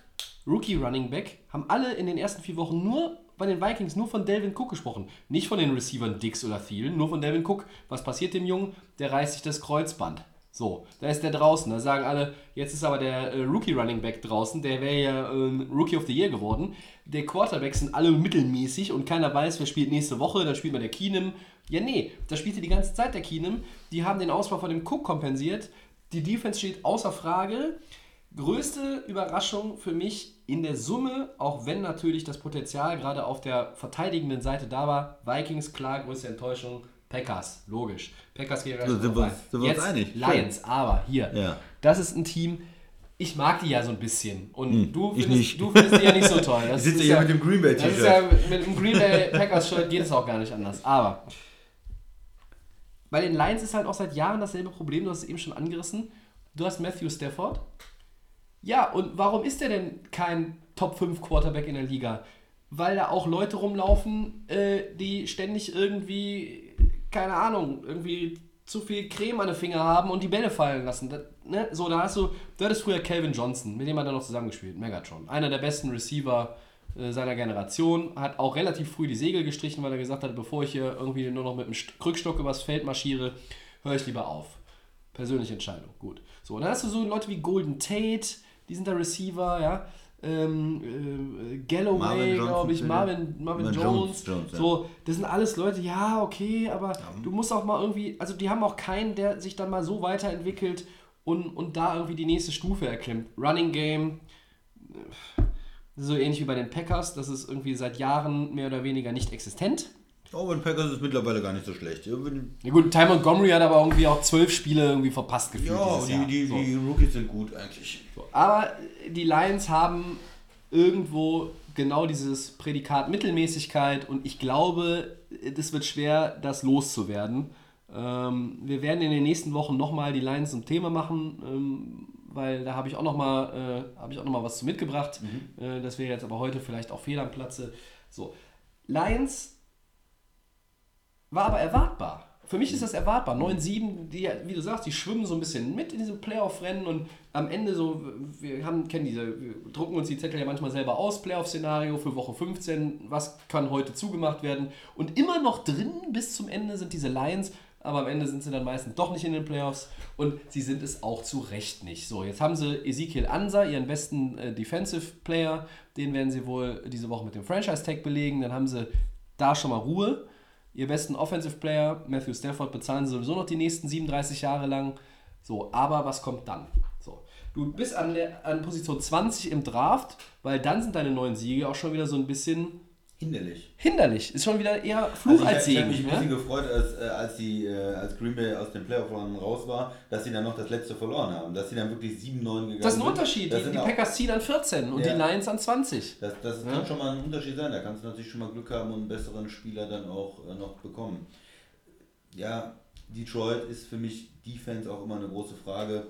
Rookie Running Back, haben alle in den ersten vier Wochen nur bei den Vikings nur von Delvin Cook gesprochen. Nicht von den Receivern Dix oder Thielen, nur von Delvin Cook. Was passiert dem Jungen? Der reißt sich das Kreuzband. So, da ist der draußen. Da sagen alle, jetzt ist aber der äh, Rookie Running Back draußen, der wäre ja ähm, Rookie of the Year geworden. Der Quarterbacks sind alle mittelmäßig und keiner weiß, wer spielt nächste Woche, dann spielt man der Keenum. Ja, nee, da spielte die ganze Zeit der Keenum. Die haben den Ausfall von dem Cook kompensiert. Die Defense steht außer Frage. Größte Überraschung für mich in der Summe, auch wenn natürlich das Potenzial gerade auf der verteidigenden Seite da war. Vikings, klar, größte Enttäuschung. Packers, logisch. Packers gleich So, sind wir sind wir uns Jetzt einig. Schön. Lions, aber hier, Ja. das ist ein Team, ich mag die ja so ein bisschen. Und Hm, du, findest, nicht. du findest die ja nicht so toll. Das Ich sitze hier mit dem Green Bay T-Shirt. ja mit dem Green Bay Packers Shirt geht es auch gar nicht anders. Aber bei den Lions ist halt auch seit Jahren dasselbe Problem, du hast es eben schon angerissen. Du hast Matthew Stafford. Ja, und warum ist der denn kein Top 5 Quarterback in der Liga? Weil da auch Leute rumlaufen, äh, die ständig irgendwie, keine Ahnung, irgendwie zu viel Creme an den Finger haben und die Bälle fallen lassen. Das, ne? So, da hast du, du hattest früher Calvin Johnson, mit dem hat er noch zusammengespielt, Megatron. Einer der besten Receiver äh, seiner Generation, hat auch relativ früh die Segel gestrichen, weil er gesagt hat, bevor ich hier irgendwie nur noch mit dem St- Krückstock übers Feld marschiere, höre ich lieber auf. Persönliche Entscheidung, gut. So, und dann hast du so Leute wie Golden Tate, die sind der Receiver, ja. Ähm, äh, Galloway, glaube ich, bitte. Marvin, Marvin Marvin Jones. Jones, Jones, ja. So, das sind alles Leute, ja, okay, aber du musst auch mal irgendwie, also die haben auch keinen, der sich dann mal so weiterentwickelt und, und da irgendwie die nächste Stufe erklimmt. Running Game, äh, so ähnlich wie bei den Packers, das ist irgendwie seit Jahren mehr oder weniger nicht existent. Oh, und Packers ist mittlerweile gar nicht so schlecht. Ja, gut, Ty Montgomery hat aber irgendwie auch zwölf Spiele irgendwie verpasst gefühlt Ja, die, die, so. die Rookies sind gut eigentlich. Aber die Lions haben irgendwo genau dieses Prädikat Mittelmäßigkeit und ich glaube, das wird schwer, das loszuwerden. Ähm, wir werden in den nächsten Wochen nochmal die Lions zum Thema machen, ähm, weil da habe ich auch nochmal äh, habe ich auch noch mal was zu mitgebracht. Äh, das wäre jetzt aber heute vielleicht auch fehl am Platze. So, Lions war aber erwartbar. Für mich ist das erwartbar. 9-7, die, wie du sagst, die schwimmen so ein bisschen mit in diesem Playoff-Rennen und am Ende so, wir haben, kennen diese, drucken uns die Zettel ja manchmal selber aus, Playoff-Szenario für Woche 15, was kann heute zugemacht werden. Und immer noch drin bis zum Ende sind diese Lions, aber am Ende sind sie dann meistens doch nicht in den Playoffs und sie sind es auch zu Recht nicht. So, jetzt haben sie Ezekiel Ansa, ihren besten äh, Defensive Player, den werden sie wohl diese Woche mit dem Franchise-Tag belegen, dann haben sie da schon mal Ruhe. Ihr besten Offensive Player, Matthew Stafford, bezahlen sie sowieso noch die nächsten 37 Jahre lang. So, aber was kommt dann? So, du bist an, der, an Position 20 im Draft, weil dann sind deine neuen Siege auch schon wieder so ein bisschen Hinderlich. hinderlich. Ist schon wieder eher Fluch Also als ich, ich habe Segen. mich ein bisschen ne? gefreut, als, äh, als, die, äh, als Green Bay aus dem Playoff-Run raus war, dass sie dann noch das letzte verloren haben. Dass sie dann wirklich 7-9 gegangen Das ist ein sind. Unterschied. Die, sind die Packers ziehen an 14 und Ja. die Lions an 20. Das, das kann schon mal ein Unterschied sein. Da kannst du natürlich schon mal Glück haben und einen besseren Spieler dann auch äh, noch bekommen. Ja, Detroit ist für mich Defense auch immer eine große Frage.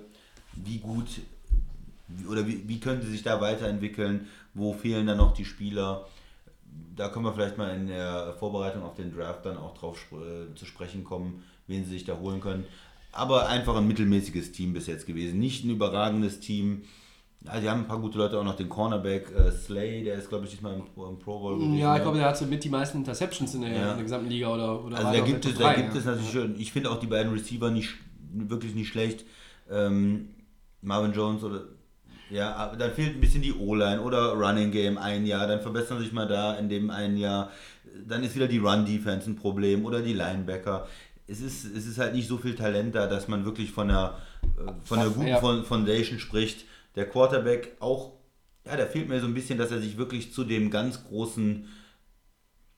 Wie gut oder wie, wie können sie sich da weiterentwickeln? Wo fehlen dann noch die Spieler? Da können wir vielleicht mal in der Vorbereitung auf den Draft dann auch drauf äh, zu sprechen kommen, wen sie sich da holen können. Aber einfach ein mittelmäßiges Team bis jetzt gewesen. Nicht ein überragendes Team. Ja, die haben ein paar gute Leute, auch noch den Cornerback äh, Slay, der ist, glaube ich, diesmal im, im Pro Bowl gewesen. Ja, ich ne? glaube, der hatte mit die meisten Interceptions in der, Ja. in der gesamten Liga oder, oder Also da gibt, es, da gibt es natürlich schon, ich finde auch die beiden Receiver nicht wirklich nicht schlecht. Ähm, Marvin Jones oder ja, aber dann fehlt ein bisschen die O-Line oder Running Game ein Jahr, dann verbessern sich mal da in dem einen Jahr. Dann ist wieder die Run-Defense ein Problem oder die Linebacker. Es ist, es ist halt nicht so viel Talent da, dass man wirklich von einer, äh, von einer guten Ja. Foundation spricht. Der Quarterback auch, ja, da fehlt mir so ein bisschen, dass er sich wirklich zu dem ganz großen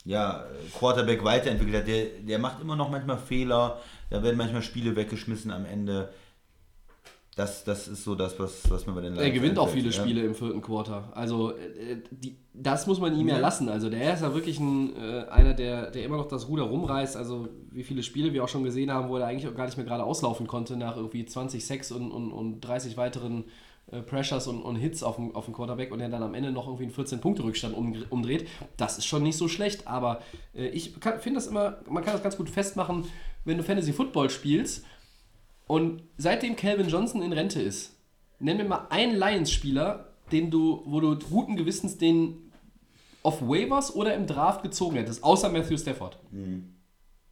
ja, Quarterback weiterentwickelt hat. Der, der macht immer noch manchmal Fehler, da werden manchmal Spiele weggeschmissen am Ende. Das, das ist so das, was, was mir bei den Er Lions gewinnt auch viele ja. Spiele im vierten Quarter. Also äh, die, das muss man ihm ja lassen. Also der ist ja wirklich ein, äh, einer, der, der immer noch das Ruder rumreißt. Also wie viele Spiele wir auch schon gesehen haben, wo er eigentlich auch gar nicht mehr gerade auslaufen konnte nach irgendwie 20 Sex und, und, und 30 weiteren äh, Pressures und, und Hits auf dem, auf dem Quarterback und er dann am Ende noch irgendwie einen 14-Punkte-Rückstand um, umdreht. Das ist schon nicht so schlecht. Aber äh, ich finde das immer, man kann das ganz gut festmachen, wenn du Fantasy Football spielst und seitdem Calvin Johnson in Rente ist, nenn mir mal einen Lions-Spieler, den du, wo du guten Gewissens den auf Waivers oder im Draft gezogen hättest, außer Matthew Stafford.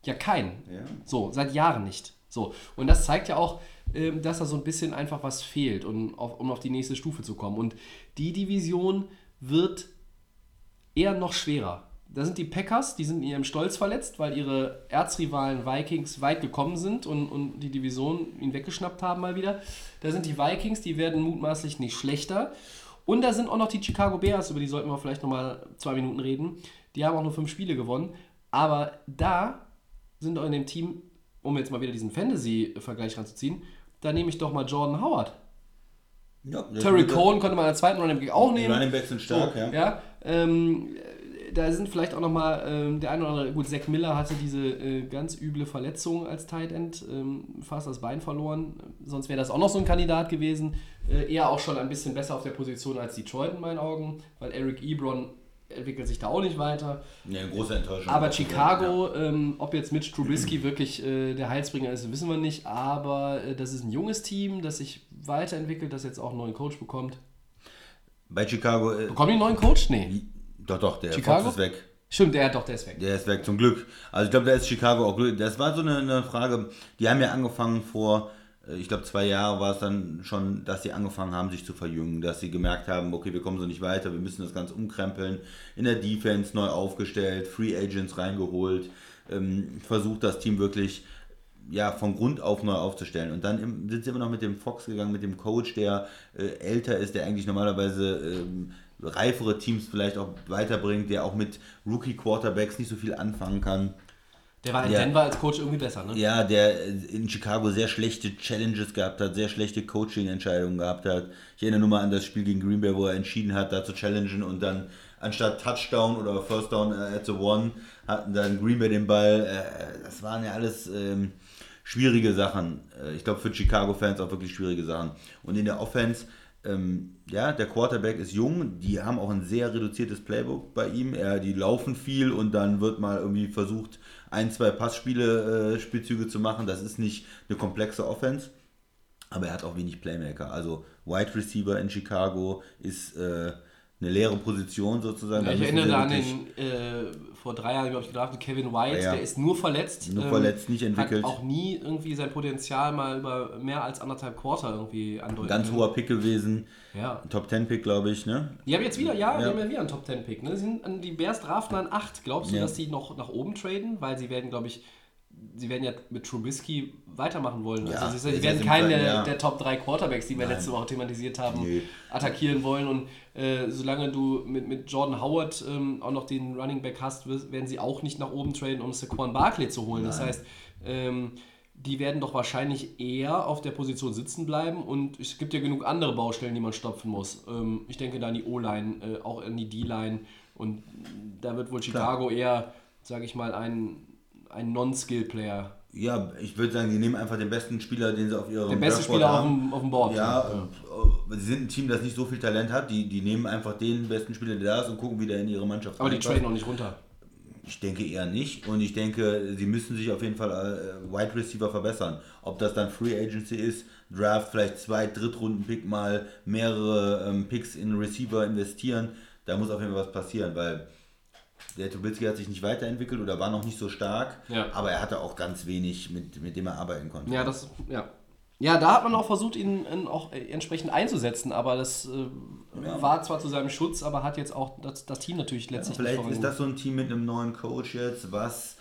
Ja, keinen. Ja. So, seit Jahren nicht. So, und das zeigt ja auch, ähm, dass da so ein bisschen einfach was fehlt, um auf, um auf die nächste Stufe zu kommen. Und die Division wird eher noch schwerer. Da sind die Packers, die sind in ihrem Stolz verletzt, weil ihre Erzrivalen Vikings weit gekommen sind und, und die Division ihn weggeschnappt haben mal wieder. Da sind die Vikings, die werden mutmaßlich nicht schlechter. Und da sind auch noch die Chicago Bears, über die sollten wir vielleicht nochmal zwei Minuten reden. Die haben auch nur fünf Spiele gewonnen. Aber da sind auch in dem Team, um jetzt mal wieder diesen Fantasy-Vergleich ranzuziehen, da nehme ich doch mal Jordan Howard. Ja, der Terry Cohen konnte man als zweiten Running Back auch nehmen. Running Backs sind stark, So, ja. ja ähm, da sind vielleicht auch nochmal ähm, der eine oder andere, gut, Zach Miller hatte diese äh, ganz üble Verletzung als Tight End, ähm, fast das Bein verloren. Sonst wäre das auch noch so ein Kandidat gewesen. Äh, eher auch schon ein bisschen besser auf der Position als Detroit in meinen Augen, weil Eric Ebron entwickelt sich da auch nicht weiter. Ja, eine große Enttäuschung. Aber Ja. Chicago, ähm, ob jetzt Mitch Trubisky wirklich äh, der Heilsbringer ist, wissen wir nicht. Aber äh, das ist ein junges Team, das sich weiterentwickelt, das jetzt auch einen neuen Coach bekommt. Bei Chicago, äh, Bekommen die einen neuen Coach? Nee. Doch, doch, der Chicago? Fox ist weg. Stimmt, der doch, der ist weg. Der ist weg, zum Glück. Also ich glaube, da ist Chicago auch glücklich. Das war so eine, eine Frage, die haben ja angefangen vor, äh, ich glaube zwei Jahre war es dann schon, dass sie angefangen haben, sich zu verjüngen, dass sie gemerkt haben, okay, wir kommen so nicht weiter, wir müssen das Ganze umkrempeln. In der Defense neu aufgestellt, Free Agents reingeholt, ähm, versucht das Team wirklich ja, von Grund auf neu aufzustellen. Und dann sind sie immer noch mit dem Fox gegangen, mit dem Coach, der äh, älter ist, der eigentlich normalerweise ähm, reifere Teams vielleicht auch weiterbringt, der auch mit Rookie-Quarterbacks nicht so viel anfangen kann. Der war in Ja. Denver als Coach irgendwie besser, ne? Ja, der in Chicago sehr schlechte Challenges gehabt hat, sehr schlechte Coaching-Entscheidungen gehabt hat. Ich erinnere nur mal an das Spiel gegen Green Bay, wo er entschieden hat, da zu challengen und dann anstatt Touchdown oder First Down äh, at the One hatten dann Green Bay den Ball. Äh, das waren ja alles ähm, schwierige Sachen. Äh, ich glaube für Chicago-Fans auch wirklich schwierige Sachen. Und in der Offense Ähm, ja, der Quarterback ist jung, die haben auch ein sehr reduziertes Playbook bei ihm. Er, die laufen viel und dann wird mal irgendwie versucht, ein, zwei Passspiele, äh, Spielzüge zu machen. Das ist nicht eine komplexe Offense, aber er hat auch wenig Playmaker. Also Wide Receiver in Chicago ist äh, eine leere Position sozusagen. Ja, ich erinnere an den, äh, vor drei Jahren, glaube ich, gedraftet, Kevin White, Ja, ja. der ist nur verletzt. ähm, Nur verletzt, nicht entwickelt. Hat auch nie irgendwie sein Potenzial mal über mehr als anderthalb Quarter irgendwie andeuten Ganz hoher Pick gewesen. Ja. Top 10 Pick, glaube ich, ne? Die haben jetzt wieder, ja, die Ja. haben ja wieder einen Top 10 Pick. Ne? Sie sind die Bears draften an 8. Glaubst du, dass die noch nach oben traden? Weil sie werden, glaube ich, sie werden ja mit Trubisky weitermachen wollen. Ja, also sie, werden keinen der, Jahr. der Top 3 Quarterbacks, die wir Nein. letzte Woche thematisiert haben, Nee. attackieren wollen. Und äh, solange du mit, mit Jordan Howard ähm, auch noch den Running Back hast, werden sie auch nicht nach oben traden, um Saquon Barkley zu holen. Das heißt, ähm, die werden doch wahrscheinlich eher auf der Position sitzen bleiben und es gibt ja genug andere Baustellen, die man stopfen muss. Ähm, ich denke da an die O-Line, äh, auch an die D-Line und da wird wohl Chicago eher, sage ich mal, ein, ein Non-Skill-Player. Ja, ich würde sagen, die nehmen einfach den besten Spieler, den sie auf ihrem Der beste Spieler auf haben. dem, auf dem Board. Ja, und, äh, sie sind ein Team, das nicht so viel Talent hat. Die, die nehmen einfach den besten Spieler, der da ist und gucken, wie der in ihre Mannschaft Aber die traden auch nicht runter. Ich denke eher nicht. Und ich denke, sie müssen sich auf jeden Fall äh, Wide Receiver verbessern. Ob das dann Free Agency ist, Draft, vielleicht zwei Drittrunden-Pick mal, mehrere ähm, Picks in Receiver investieren. Da muss auf jeden Fall was passieren, weil der Trubisky hat sich nicht weiterentwickelt oder war noch nicht so stark. Ja. Aber er hatte auch ganz wenig, mit, mit dem er arbeiten konnte. Ja, das, ja. Ja, da hat man auch versucht, ihn auch entsprechend einzusetzen, aber das äh, war zwar zu seinem Schutz, aber hat jetzt auch das, das Team natürlich letztlich Vielleicht nicht ist das so ein Team mit einem neuen Coach jetzt, was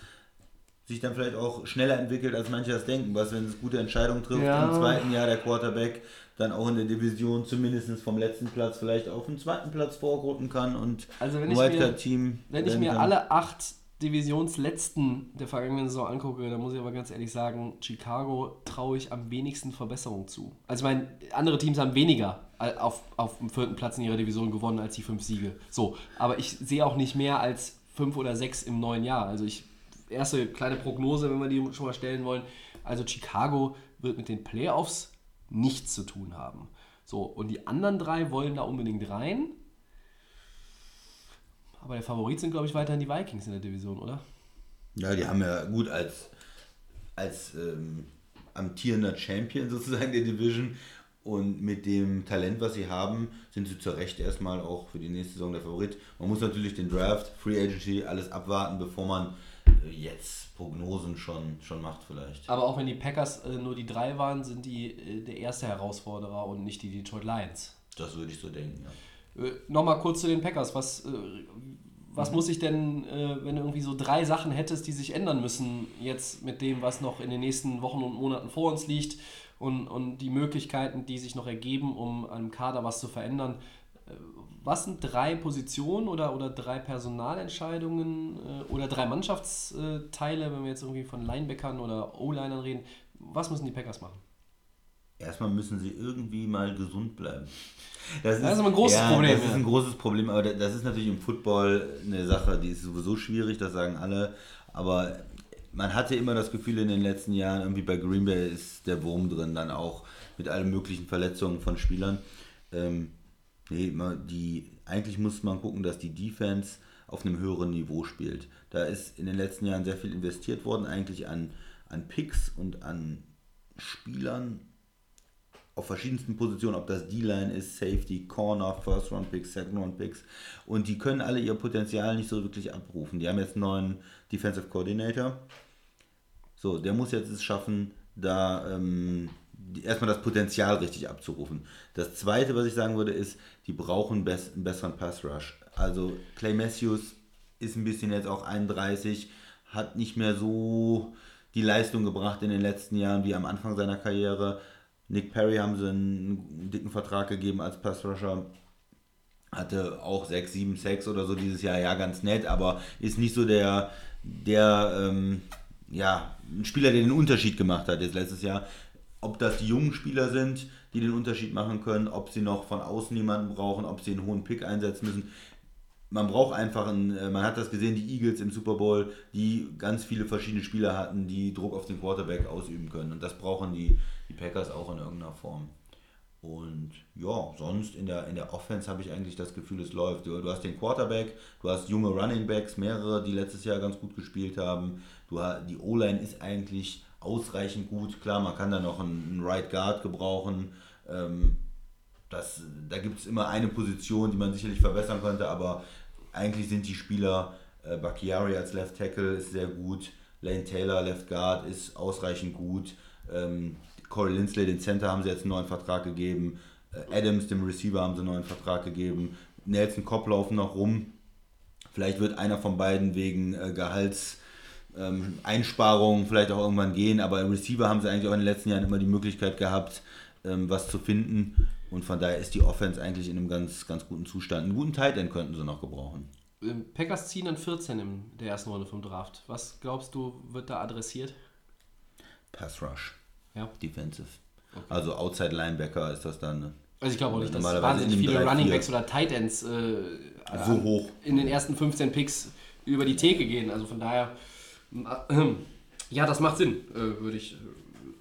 sich dann vielleicht auch schneller entwickelt, als manche das denken. Was, wenn es gute Entscheidungen trifft, Ja. im zweiten Jahr der Quarterback dann auch in der Division zumindest vom letzten Platz vielleicht auf den zweiten Platz vorrücken kann und Also wenn ein ich mir- Wildcard-Team Wenn ich mir kann. alle acht Divisionsletzten der vergangenen Saison angucke, dann muss ich aber ganz ehrlich sagen, Chicago traue ich am wenigsten Verbesserung zu. Also ich meine, andere Teams haben weniger auf, auf dem vierten Platz in ihrer Division gewonnen als die fünf Siege. So, aber ich sehe auch nicht mehr als fünf oder sechs im neuen Jahr. Also ich, erste kleine Prognose, wenn wir die schon mal stellen wollen. Also Chicago wird mit den Playoffs nichts zu tun haben. So, und die anderen drei wollen da unbedingt rein. Aber der Favorit sind, glaube ich, weiterhin die Vikings in der Division, oder? Ja, die haben ja gut als, als ähm, amtierender Champion sozusagen der Division und mit dem Talent, was sie haben, sind sie zu Recht erstmal auch für die nächste Saison der Favorit. Man muss natürlich den Draft, Free Agency, alles abwarten, bevor man jetzt Prognosen schon, schon macht vielleicht. Aber auch wenn die Packers äh, nur die drei waren, sind die äh, der erste Herausforderer und nicht die Detroit Lions. Das würde ich so denken, ja. Äh, Nochmal kurz zu den Packers. Was, äh, was muss ich denn, äh, wenn du irgendwie so drei Sachen hättest, die sich ändern müssen, jetzt mit dem, was noch in den nächsten Wochen und Monaten vor uns liegt und, und die Möglichkeiten, die sich noch ergeben, um am Kader was zu verändern? Was sind drei Positionen oder, oder drei Personalentscheidungen äh, oder drei Mannschaftsteile, wenn wir jetzt irgendwie von Linebackern oder O-Linern reden? Was müssen die Packers machen? Erstmal müssen sie irgendwie mal gesund bleiben. Das ist aber ein großes Problem, Das ist ja. ein großes Problem, aber da- das ist natürlich im Football eine Sache, die ist sowieso schwierig, das sagen alle. Aber man hatte immer das Gefühl in den letzten Jahren, irgendwie bei Green Bay ist der Wurm drin, dann auch mit allen möglichen Verletzungen von Spielern. Ähm, nee, die, eigentlich muss man gucken, dass die Defense auf einem höheren Niveau spielt. Da ist in den letzten Jahren sehr viel investiert worden, eigentlich an, an Picks und an Spielern auf verschiedensten Positionen, ob das D-Line ist, Safety, Corner, First-Round-Picks, Second-Round-Picks. Und die können alle ihr Potenzial nicht so wirklich abrufen. Die haben jetzt einen neuen Defensive Coordinator. So, der muss jetzt es schaffen, da ähm, erstmal das Potenzial richtig abzurufen. Das zweite, was ich sagen würde, ist, die brauchen bess einen besseren Pass-Rush. Also Clay Matthews ist ein bisschen jetzt auch 31, hat nicht mehr so die Leistung gebracht in den letzten Jahren wie am Anfang seiner Karriere. Nick Perry haben sie einen dicken Vertrag gegeben als Pass-Rusher hatte auch 6, 7, 6 oder so dieses Jahr, ja, ganz nett, aber ist nicht so der, der ähm, ja, ein Spieler, der den Unterschied gemacht hat jetzt letztes Jahr. Ob das die jungen Spieler sind, die den Unterschied machen können, ob sie noch von außen jemanden brauchen, ob sie einen hohen Pick einsetzen müssen. Man braucht einfach einen, äh, man hat das gesehen, die Eagles im Super Bowl, die ganz viele verschiedene Spieler hatten, die Druck auf den Quarterback ausüben können. Und das brauchen die, die Packers auch in irgendeiner Form. Und ja, sonst in der, in der Offense habe ich eigentlich das Gefühl, es läuft. Du, hast den Quarterback, du hast junge Running Backs, mehrere, die letztes Jahr ganz gut gespielt haben. Du, die O-Line ist eigentlich ausreichend gut. Klar, man kann da noch einen, Right Guard gebrauchen. Ähm, das, da gibt es immer eine Position, die man sicherlich verbessern könnte, aber eigentlich sind die Spieler, äh, Bakiari als Left Tackle ist sehr gut, Lane Taylor Left Guard ist ausreichend gut, ähm, Corey Lindsley, den Center, haben sie jetzt einen neuen Vertrag gegeben, äh, Adams, dem Receiver, haben sie einen neuen Vertrag gegeben, Nelson Kopp laufen noch rum, vielleicht wird einer von beiden wegen äh, Gehalts ähm, Einsparungen vielleicht auch irgendwann gehen, aber im Receiver haben sie eigentlich auch in den letzten Jahren immer die Möglichkeit gehabt, ähm, was zu finden. Und von daher ist die Offense eigentlich in einem ganz, ganz guten Zustand. Einen guten Tight End könnten sie noch gebrauchen. Ähm, Packers ziehen dann 14 in der ersten Runde vom Draft. Was glaubst du, wird da adressiert? Pass Rush, Ja. Defensive. Also Outside Linebacker ist das dann ne? Also ich glaube auch nicht, dass wahnsinnig viele 3-4. Running Backs oder Tight Ends äh, so hoch. in den ersten 15 Picks über die Theke gehen. Also von daher, ja, das macht Sinn, äh, würde ich äh,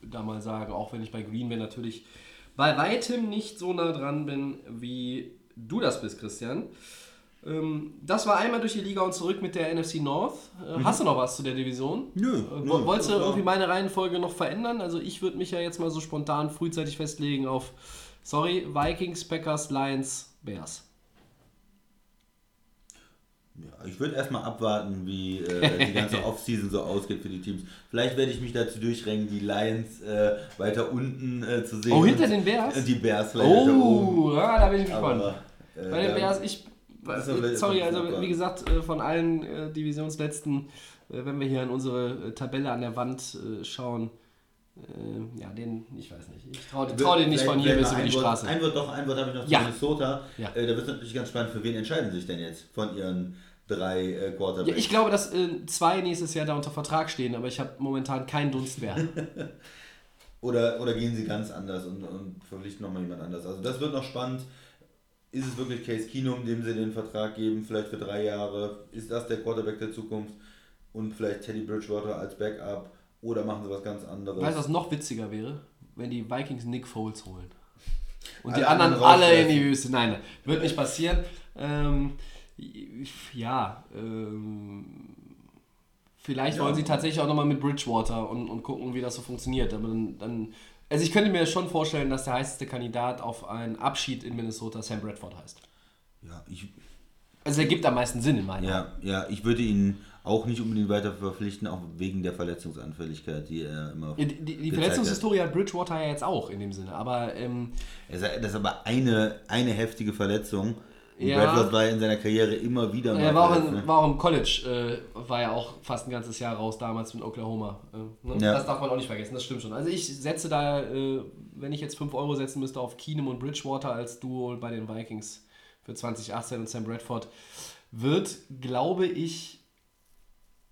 da mal sagen. Auch wenn ich bei Green Bay natürlich bei weitem nicht so nah dran bin, wie du das bist, Christian. Ähm, das war einmal durch die Liga und zurück mit der NFC North. Äh, Hast du noch was zu der Division? Nö, nö, wo- Wolltest du irgendwie meine Reihenfolge noch verändern? Also ich würde mich ja jetzt mal so spontan frühzeitig festlegen auf, sorry, Vikings, Packers, Lions, Bears. Ich würde erstmal abwarten, wie äh, die ganze Offseason so ausgeht für die Teams. Vielleicht werde ich mich dazu durchringen, die Lions äh, weiter unten äh, zu sehen. Oh, hinter den Bears? Die Bears vielleicht. Oh, ja, da bin ich gespannt. Äh, Bei den Bears, ich. Aber- Sorry, also wie gesagt, äh, von allen äh, Divisionsletzten, äh, wenn wir hier an unsere äh, Tabelle an der Wand äh, schauen, äh, ja, den, ich weiß nicht. Ich traue trau den nicht von hier bis über die Wort, Straße. Ein Wort, doch, ein Wort habe ich noch zu Ja. Minnesota. Ja. Äh, da wird es natürlich ganz spannend, für wen entscheiden sie sich denn jetzt von ihren drei äh, Ja, Quarterbacks? ich glaube, dass äh, zwei nächstes Jahr da unter Vertrag stehen, aber ich habe momentan keinen Dunst mehr. Oder, oder gehen sie ganz anders und, und verpflichten nochmal jemand anders? Also das wird noch spannend. Ist es wirklich Case Keenum, dem sie den Vertrag geben, vielleicht für drei Jahre? Ist das der Quarterback der Zukunft? Und vielleicht Teddy Bridgewater als Backup? Oder machen sie was ganz anderes? Weißt du, was noch witziger wäre? Wenn die Vikings Nick Foles holen. Und die Alle anderen anderen alle in die Wüste. Nein, wird nicht passieren. Ähm, ja, ähm, vielleicht Ja. wollen sie tatsächlich auch nochmal mit Bridgewater und, und gucken, wie das so funktioniert. Aber dann, dann, also ich könnte mir schon vorstellen, dass der heißeste Kandidat auf einen Abschied in Minnesota Sam Bradford heißt. ja, ich, Also er gibt am meisten Sinn in meinen Augen. ja, ja, ich würde ihn auch nicht unbedingt weiter verpflichten, auch wegen der Verletzungsanfälligkeit, die er immer. Die, die, die Verletzungshistorie hat Bridgewater ja jetzt auch in dem Sinne, aber ähm, hat. Das ist aber eine, eine heftige Verletzung. Und Ja. Bradford war in seiner Karriere immer wieder mal Er war auch, in, ne? war auch im College, äh, war ja auch fast ein ganzes Jahr raus damals mit Oklahoma. Äh, ne? Ja. Das darf man auch nicht vergessen, das stimmt schon. Also ich setze da, äh, wenn ich jetzt 5 Euro setzen müsste, auf Keenum und Bridgewater als Duo bei den Vikings für 2018 und Sam Bradford, wird, glaube ich,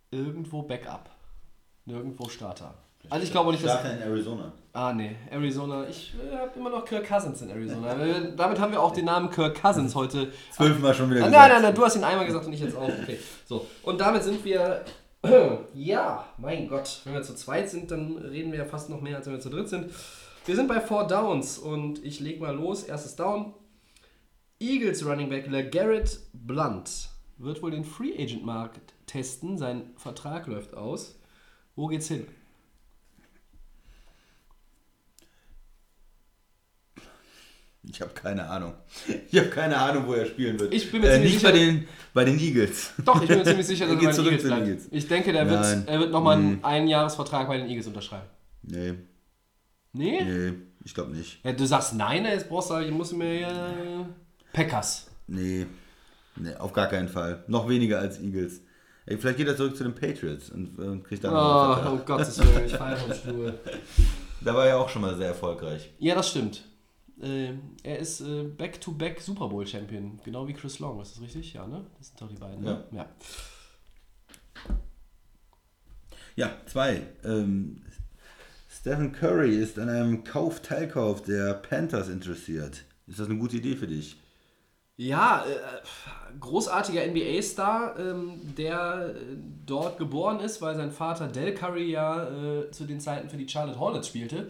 irgendwo Backup. Nirgendwo Starter. Also ich glaube nicht, dass... In Arizona. Ah, nee, Arizona. Ich äh, habe immer noch Kirk Cousins in Arizona. Äh, damit haben wir auch den Namen Kirk Cousins heute Zwölfmal schon wieder Ah, gesagt. nein, nein, nein, du hast ihn einmal gesagt und ich jetzt auch. Okay. So. Und damit sind wir. Ja, mein Gott. Wenn wir zu zweit sind, dann reden wir ja fast noch mehr, als wenn wir zu dritt sind. Wir sind bei Four Downs und ich leg mal los. Erstes Down. Eagles Running Back LeGarrette Blunt wird wohl den Free Agent Markt testen. Sein Vertrag läuft aus. Wo geht's hin? Ich habe keine Ahnung. Ich habe keine Ahnung, wo er spielen wird. Ich bin mir äh, ziemlich nicht sicher- bei den, bei den Eagles. Doch, ich bin mir ziemlich sicher, dass Er er geht bei den zurück Eagles zu den. Eagles. Ich denke, der Nein. wird, er wird nochmal einen. Einjahresvertrag bei den Eagles unterschreiben. Nee, Nee? nee, ich glaube nicht. Ja, du sagst nein, jetzt brauchst du, musst du mir hier Packers. Nee, nee, auf gar keinen Fall. Noch weniger als Eagles. Ey, vielleicht geht er zurück zu den Patriots und, äh, und kriegt dann Oh, um Gottes Willen, ich feiere vom Stuhl. Da war er auch schon mal sehr erfolgreich. Ja, das stimmt. Äh, er ist äh, Back-to-Back Super Bowl Champion, genau wie Chris Long, ist das richtig? Ja, ne? Das sind doch die beiden. Ne? Ja. Ja, zwei. Ähm, Stephen Curry ist an einem Kauf-Teilkauf der Panthers interessiert. Ist das eine gute Idee für dich? Ja, äh, großartiger NBA-Star, ähm, der äh, dort geboren ist, weil sein Vater Del Curry ja äh, zu den Zeiten für die Charlotte Hornets spielte.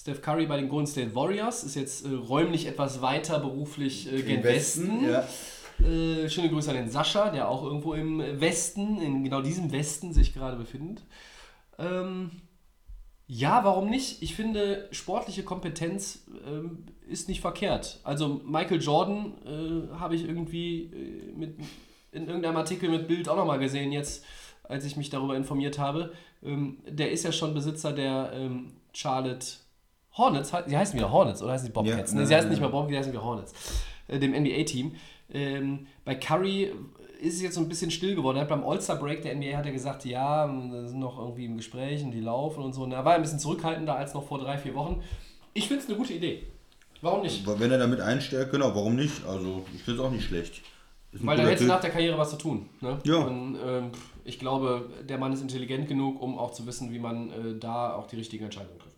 Steph Curry bei den Golden State Warriors ist jetzt äh, räumlich etwas weiter beruflich äh, gen Westen. ja. Äh, schöne Grüße an den Sascha, der auch irgendwo im Westen, in genau diesem Westen sich gerade befindet. Ähm, ja, warum nicht? Ich finde, sportliche Kompetenz ähm, ist nicht verkehrt. Also Michael Jordan äh, habe ich irgendwie äh, mit, in irgendeinem Artikel mit Bild auch nochmal gesehen, jetzt, als ich mich darüber informiert habe. Ähm, der ist ja schon Besitzer der ähm, Charlotte Hornets. Sie heißen wieder Hornets, oder heißen sie Bobcats? Ja, nee, sie heißen nicht mehr Bobcats, sie heißen wieder Hornets. Äh, dem NBA-Team. Ähm, bei Curry ist es jetzt so ein bisschen still geworden. Er hat beim All-Star-Break der NBA hat er gesagt, ja, sind noch irgendwie im Gespräch und die laufen und so. Und er war ein bisschen zurückhaltender als noch vor drei, vier Wochen. Ich finde es eine gute Idee. Warum nicht? Wenn er damit einstärkt, genau, warum nicht? Also, ich finde es auch nicht schlecht. Weil da hätte nach der Karriere was zu tun. Ne? Ja. Und ähm, ich glaube, der Mann ist intelligent genug, um auch zu wissen, wie man äh, da auch die richtigen Entscheidungen trifft.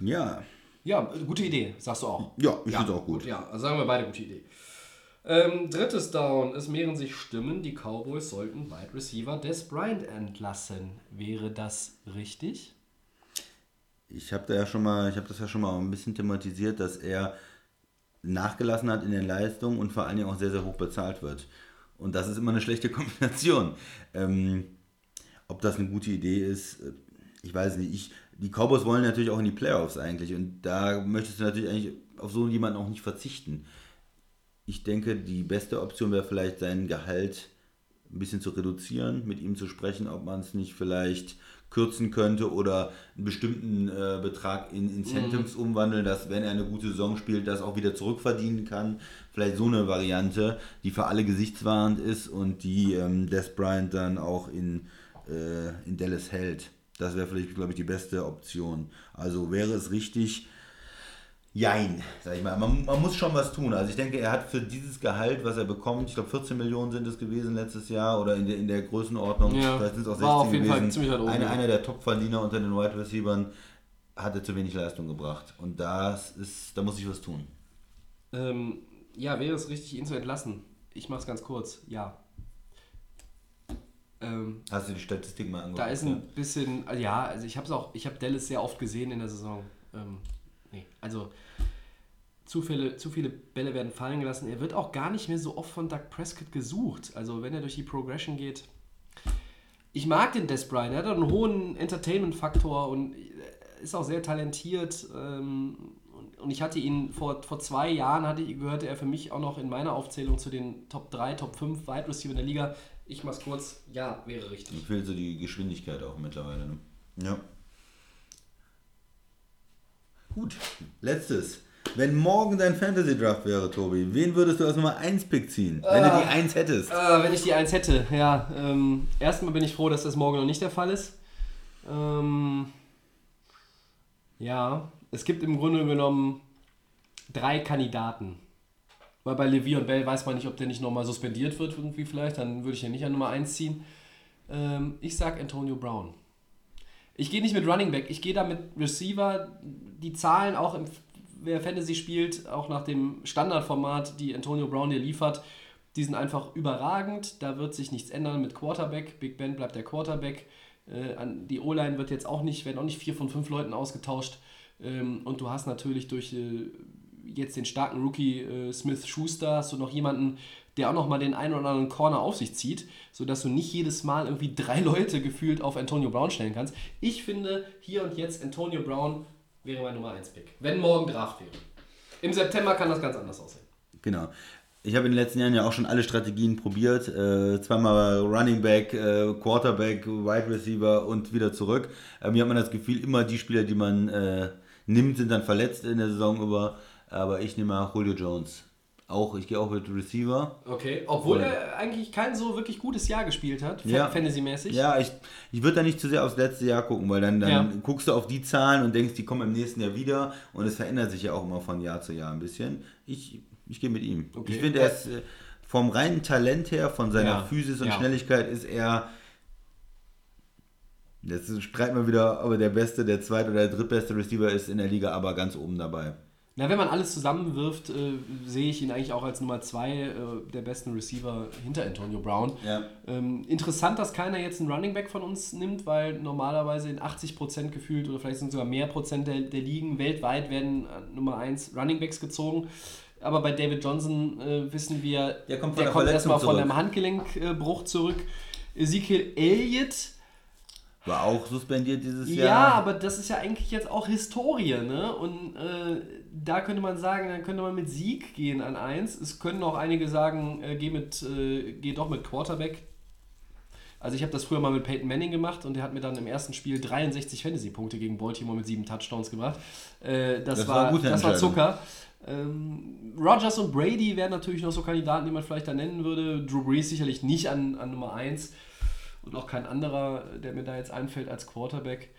Ja, Ja, gute Idee, sagst du auch. ja, ich finde es auch gut. Ja, also sagen wir beide gute Idee. Ähm, drittes Down. Es mehren sich Stimmen, die Cowboys sollten Wide Receiver Des Bryant entlassen. Wäre das richtig? Ich habe da ja schon mal, ich habe das ja schon mal ein bisschen thematisiert, dass er nachgelassen hat in den Leistungen und vor allen Dingen auch sehr, sehr hoch bezahlt wird. Und das ist immer eine schlechte Kombination. Ähm, ob das eine gute Idee ist, äh, ich weiß nicht. Ich, die Cowboys wollen natürlich auch in die Playoffs eigentlich und da möchtest du natürlich eigentlich auf so jemanden auch nicht verzichten. Ich denke, die beste Option wäre vielleicht sein Gehalt ein bisschen zu reduzieren, mit ihm zu sprechen, ob man es nicht vielleicht kürzen könnte oder einen bestimmten äh, Betrag in Incentives umwandeln, dass wenn er eine gute Saison spielt, das auch wieder zurückverdienen kann. Vielleicht so eine Variante, die für alle gesichtswahrend ist und die ähm, Des Bryant dann auch in, äh, in Dallas hält. Das wäre vielleicht, glaube ich, die beste Option. Also wäre es richtig, Jein, sag ich mal. Man, man muss schon was tun. Also ich denke, er hat für dieses Gehalt, was er bekommt, ich glaube 14 Millionen sind es gewesen letztes Jahr oder in der, in der Größenordnung, Ja, vielleicht sind es auch 16 war auf jeden Fall gewesen. ziemlich weit oben, Einer, ja. einer der Top-Verdiener unter den Wide Receivers hatte zu wenig Leistung gebracht. Und das ist, da muss ich was tun. Ähm, ja, wäre es richtig, ihn zu entlassen? Ich mache es ganz kurz. Ja. Ähm, Hast du die Statistik mal angeguckt? da ist ein bisschen, also ja, also ich habe es auch, ich habe Dallas sehr oft gesehen in der Saison. Ähm, nee, also zu viele, zu viele Bälle werden fallen gelassen. Er wird auch gar nicht mehr so oft von Doug Prescott gesucht. Also wenn er durch die Progression geht. Ich mag den Des Bryant, er hat einen hohen Entertainment-Faktor und ist auch sehr talentiert. Ähm, und, ich hatte ihn vor, vor zwei Jahren, hatte, ich- gehörte er für mich auch noch in meiner Aufzählung zu den Top 3, Top 5 Wide Receiver in der Liga. Ich mach's kurz, ja, wäre richtig. Mir fehlt so die Geschwindigkeit auch mittlerweile. Ne? Ja. Gut, letztes. Wenn morgen dein Fantasy-Draft wäre, Tobi, wen würdest du als Nummer 1 Pick ziehen? Wenn du die 1 hättest. Äh, wenn ich die 1 hätte, ja. Ähm, erstmal bin ich froh, dass das morgen noch nicht der Fall ist. Ähm, ja, es gibt im Grunde genommen drei Kandidaten. Weil bei Levi und Bell weiß man nicht, ob der nicht nochmal suspendiert wird, irgendwie vielleicht. Dann würde ich ja nicht an Nummer 1 ziehen. Ähm, ich sag Antonio Brown. Ich gehe nicht mit Running Back, ich gehe da mit Receiver. Die Zahlen auch, im, wer Fantasy spielt, auch nach dem Standardformat, die Antonio Brown dir liefert, die sind einfach überragend. Da wird sich nichts ändern mit Quarterback. Big Ben bleibt der Quarterback. Äh, die O-Line wird jetzt auch nicht, werden auch nicht vier von fünf Leuten ausgetauscht. Ähm, und du hast natürlich durch äh, jetzt den starken Rookie äh, Smith Schuster, hast du noch jemanden, der auch noch mal den einen oder anderen Corner auf sich zieht, sodass du nicht jedes Mal irgendwie drei Leute gefühlt auf Antonio Brown stellen kannst. Ich finde, hier und jetzt Antonio Brown wäre mein Nummer 1 Pick. Wenn morgen Draft wäre. Im September kann das ganz anders aussehen. Genau. Ich habe in den letzten Jahren ja auch schon alle Strategien probiert. Äh, zweimal Running Back, äh, Quarterback, Wide Receiver und wieder zurück. Äh, mir hat man das Gefühl, immer die Spieler, die man äh, nimmt, sind dann verletzt in der Saison über. Aber ich nehme mal Julio Jones. Auch, ich gehe auch mit Receiver. Okay, obwohl er eigentlich kein so wirklich gutes Jahr gespielt hat, Ja. Fantasy-mäßig. Ja, ich, ich würde da nicht zu sehr aufs letzte Jahr gucken, weil dann, dann Ja. guckst du auf die Zahlen und denkst, die kommen im nächsten Jahr wieder und es verändert sich ja auch immer von Jahr zu Jahr ein bisschen. Ich, ich gehe mit ihm. Okay. Ich finde, er ist äh, vom reinen Talent her, von seiner Ja. Physis und Ja. Schnelligkeit ist er. Jetzt streiten wir wieder, ob er der beste, der zweit- oder der drittbeste Receiver ist in der Liga, aber ganz oben dabei. Na, wenn man alles zusammenwirft, äh, sehe ich ihn eigentlich auch als Nummer zwei äh, der besten Receiver hinter Antonio Brown. Ja. Ähm, interessant, dass keiner jetzt einen Running Back von uns nimmt, weil normalerweise in 80% gefühlt oder vielleicht sind sogar mehr Prozent der, der Ligen weltweit werden äh, Nummer 1 Running Backs gezogen. Aber bei David Johnson äh, wissen wir, Der kommt der kommt erstmal von einem Handgelenkbruch zurück. Ezekiel Elliott, War auch suspendiert dieses ja, Jahr. aber das ist ja eigentlich jetzt auch Historie, ne? Und äh, da könnte man sagen, dann könnte man mit Sieg gehen an 1. Es können auch einige sagen, äh, geh, mit, äh, geh doch mit Quarterback. Also ich habe das früher mal mit Peyton Manning gemacht und der hat mir dann im ersten Spiel 63 Fantasy-Punkte gegen Baltimore mit sieben Touchdowns gebracht. Äh, das, Das war, war das war. Zucker. Ähm, Rogers und Brady wären natürlich noch so Kandidaten, die man vielleicht da nennen würde. Drew Brees sicherlich nicht an, an Nummer 1 und auch kein anderer, der mir da jetzt einfällt als Quarterback.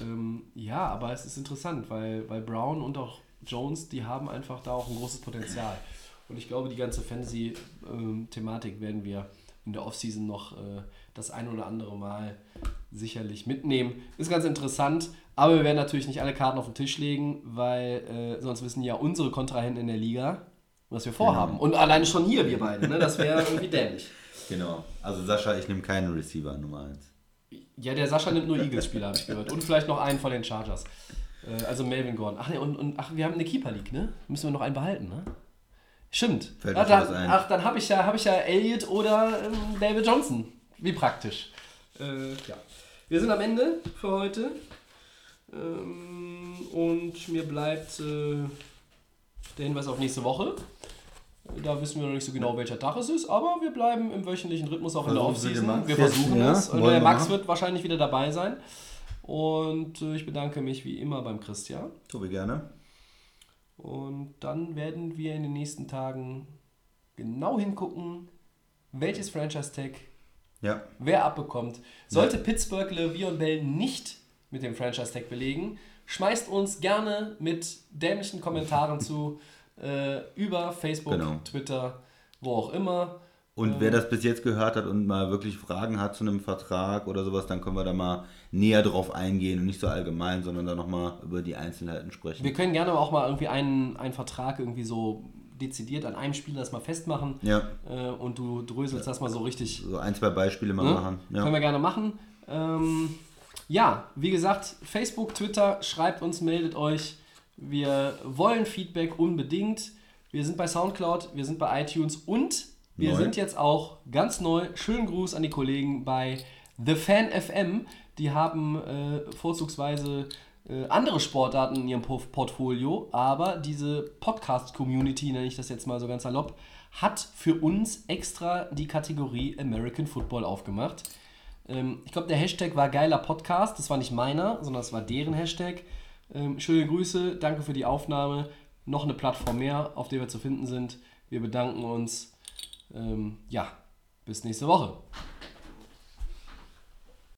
Ähm, ja, aber es ist interessant, weil, weil Brown und auch Jones, die haben einfach da auch ein großes Potenzial. Und ich glaube, die ganze Fantasy-Thematik werden wir in der Offseason noch äh, das ein oder andere Mal sicherlich mitnehmen. Ist ganz interessant, aber wir werden natürlich nicht alle Karten auf den Tisch legen, weil äh, sonst wissen ja unsere Kontrahenten in der Liga, was wir vorhaben. Und alleine schon hier, wir beide, ne? das wäre irgendwie dämlich. Genau. Also Sascha, ich nehme keinen Receiver Nummer 1. Ja, der Sascha nimmt nur Eagles-Spieler, habe ich gehört. Und vielleicht noch einen von den Chargers. Äh, also Melvin Gordon. Ach, nee, und, und ach, wir haben eine Keeper League, ne? Müssen wir noch einen behalten, ne? Stimmt. Fällt ach, dann, ein. ach, dann habe ich ja, habe ich ja Elliott oder ähm, David Johnson. Wie praktisch. Äh, ja. Wir sind am Ende für heute. Ähm, und mir bleibt äh, der Hinweis auf nächste Woche. Da wissen wir noch nicht so genau, welcher Tag es ist, aber wir bleiben im wöchentlichen Rhythmus auch in der Versuchen Sie den Offseason. Wir versuchen ja, es. Und wollen der Max wird wahrscheinlich wieder dabei sein. Und äh, ich bedanke mich wie immer beim Christian. Tobi, gerne. Und dann werden wir in den nächsten Tagen genau hingucken, welches Franchise-Tag Ja. wer abbekommt. Sollte Pittsburgh Le'Veon Bell nicht mit dem Franchise-Tag belegen, schmeißt uns gerne mit dämlichen Kommentaren zu äh, über Facebook, Genau. Twitter, wo auch immer. Und wer das bis jetzt gehört hat und mal wirklich Fragen hat zu einem Vertrag oder sowas, dann können wir da mal näher drauf eingehen und nicht so allgemein, sondern dann nochmal über die Einzelheiten sprechen. Wir können gerne auch mal irgendwie einen, einen Vertrag irgendwie so dezidiert an einem Spieler das mal festmachen Ja, äh, und du dröselst das mal so richtig so ein, zwei Beispiele mal Ne? machen. Können Ja. wir gerne machen. Ähm, ja, wie gesagt, Facebook, Twitter, schreibt uns, meldet euch. Wir wollen Feedback unbedingt. Wir sind bei Soundcloud, wir sind bei iTunes und wir Neu. sind jetzt auch ganz neu. Schönen Gruß an die Kollegen bei The Fan FM. Die haben äh, vorzugsweise äh, andere Sportarten in ihrem Portfolio, aber diese Podcast-Community, nenne ich das jetzt mal so ganz salopp, hat für uns extra die Kategorie American Football aufgemacht. Ähm, ich glaube, der Hashtag war geiler Podcast. Das war nicht meiner, sondern das war deren Hashtag. Ähm, schöne Grüße, danke für die Aufnahme. Noch eine Plattform mehr, auf der wir zu finden sind. Wir bedanken uns. Ähm, ja, bis nächste Woche.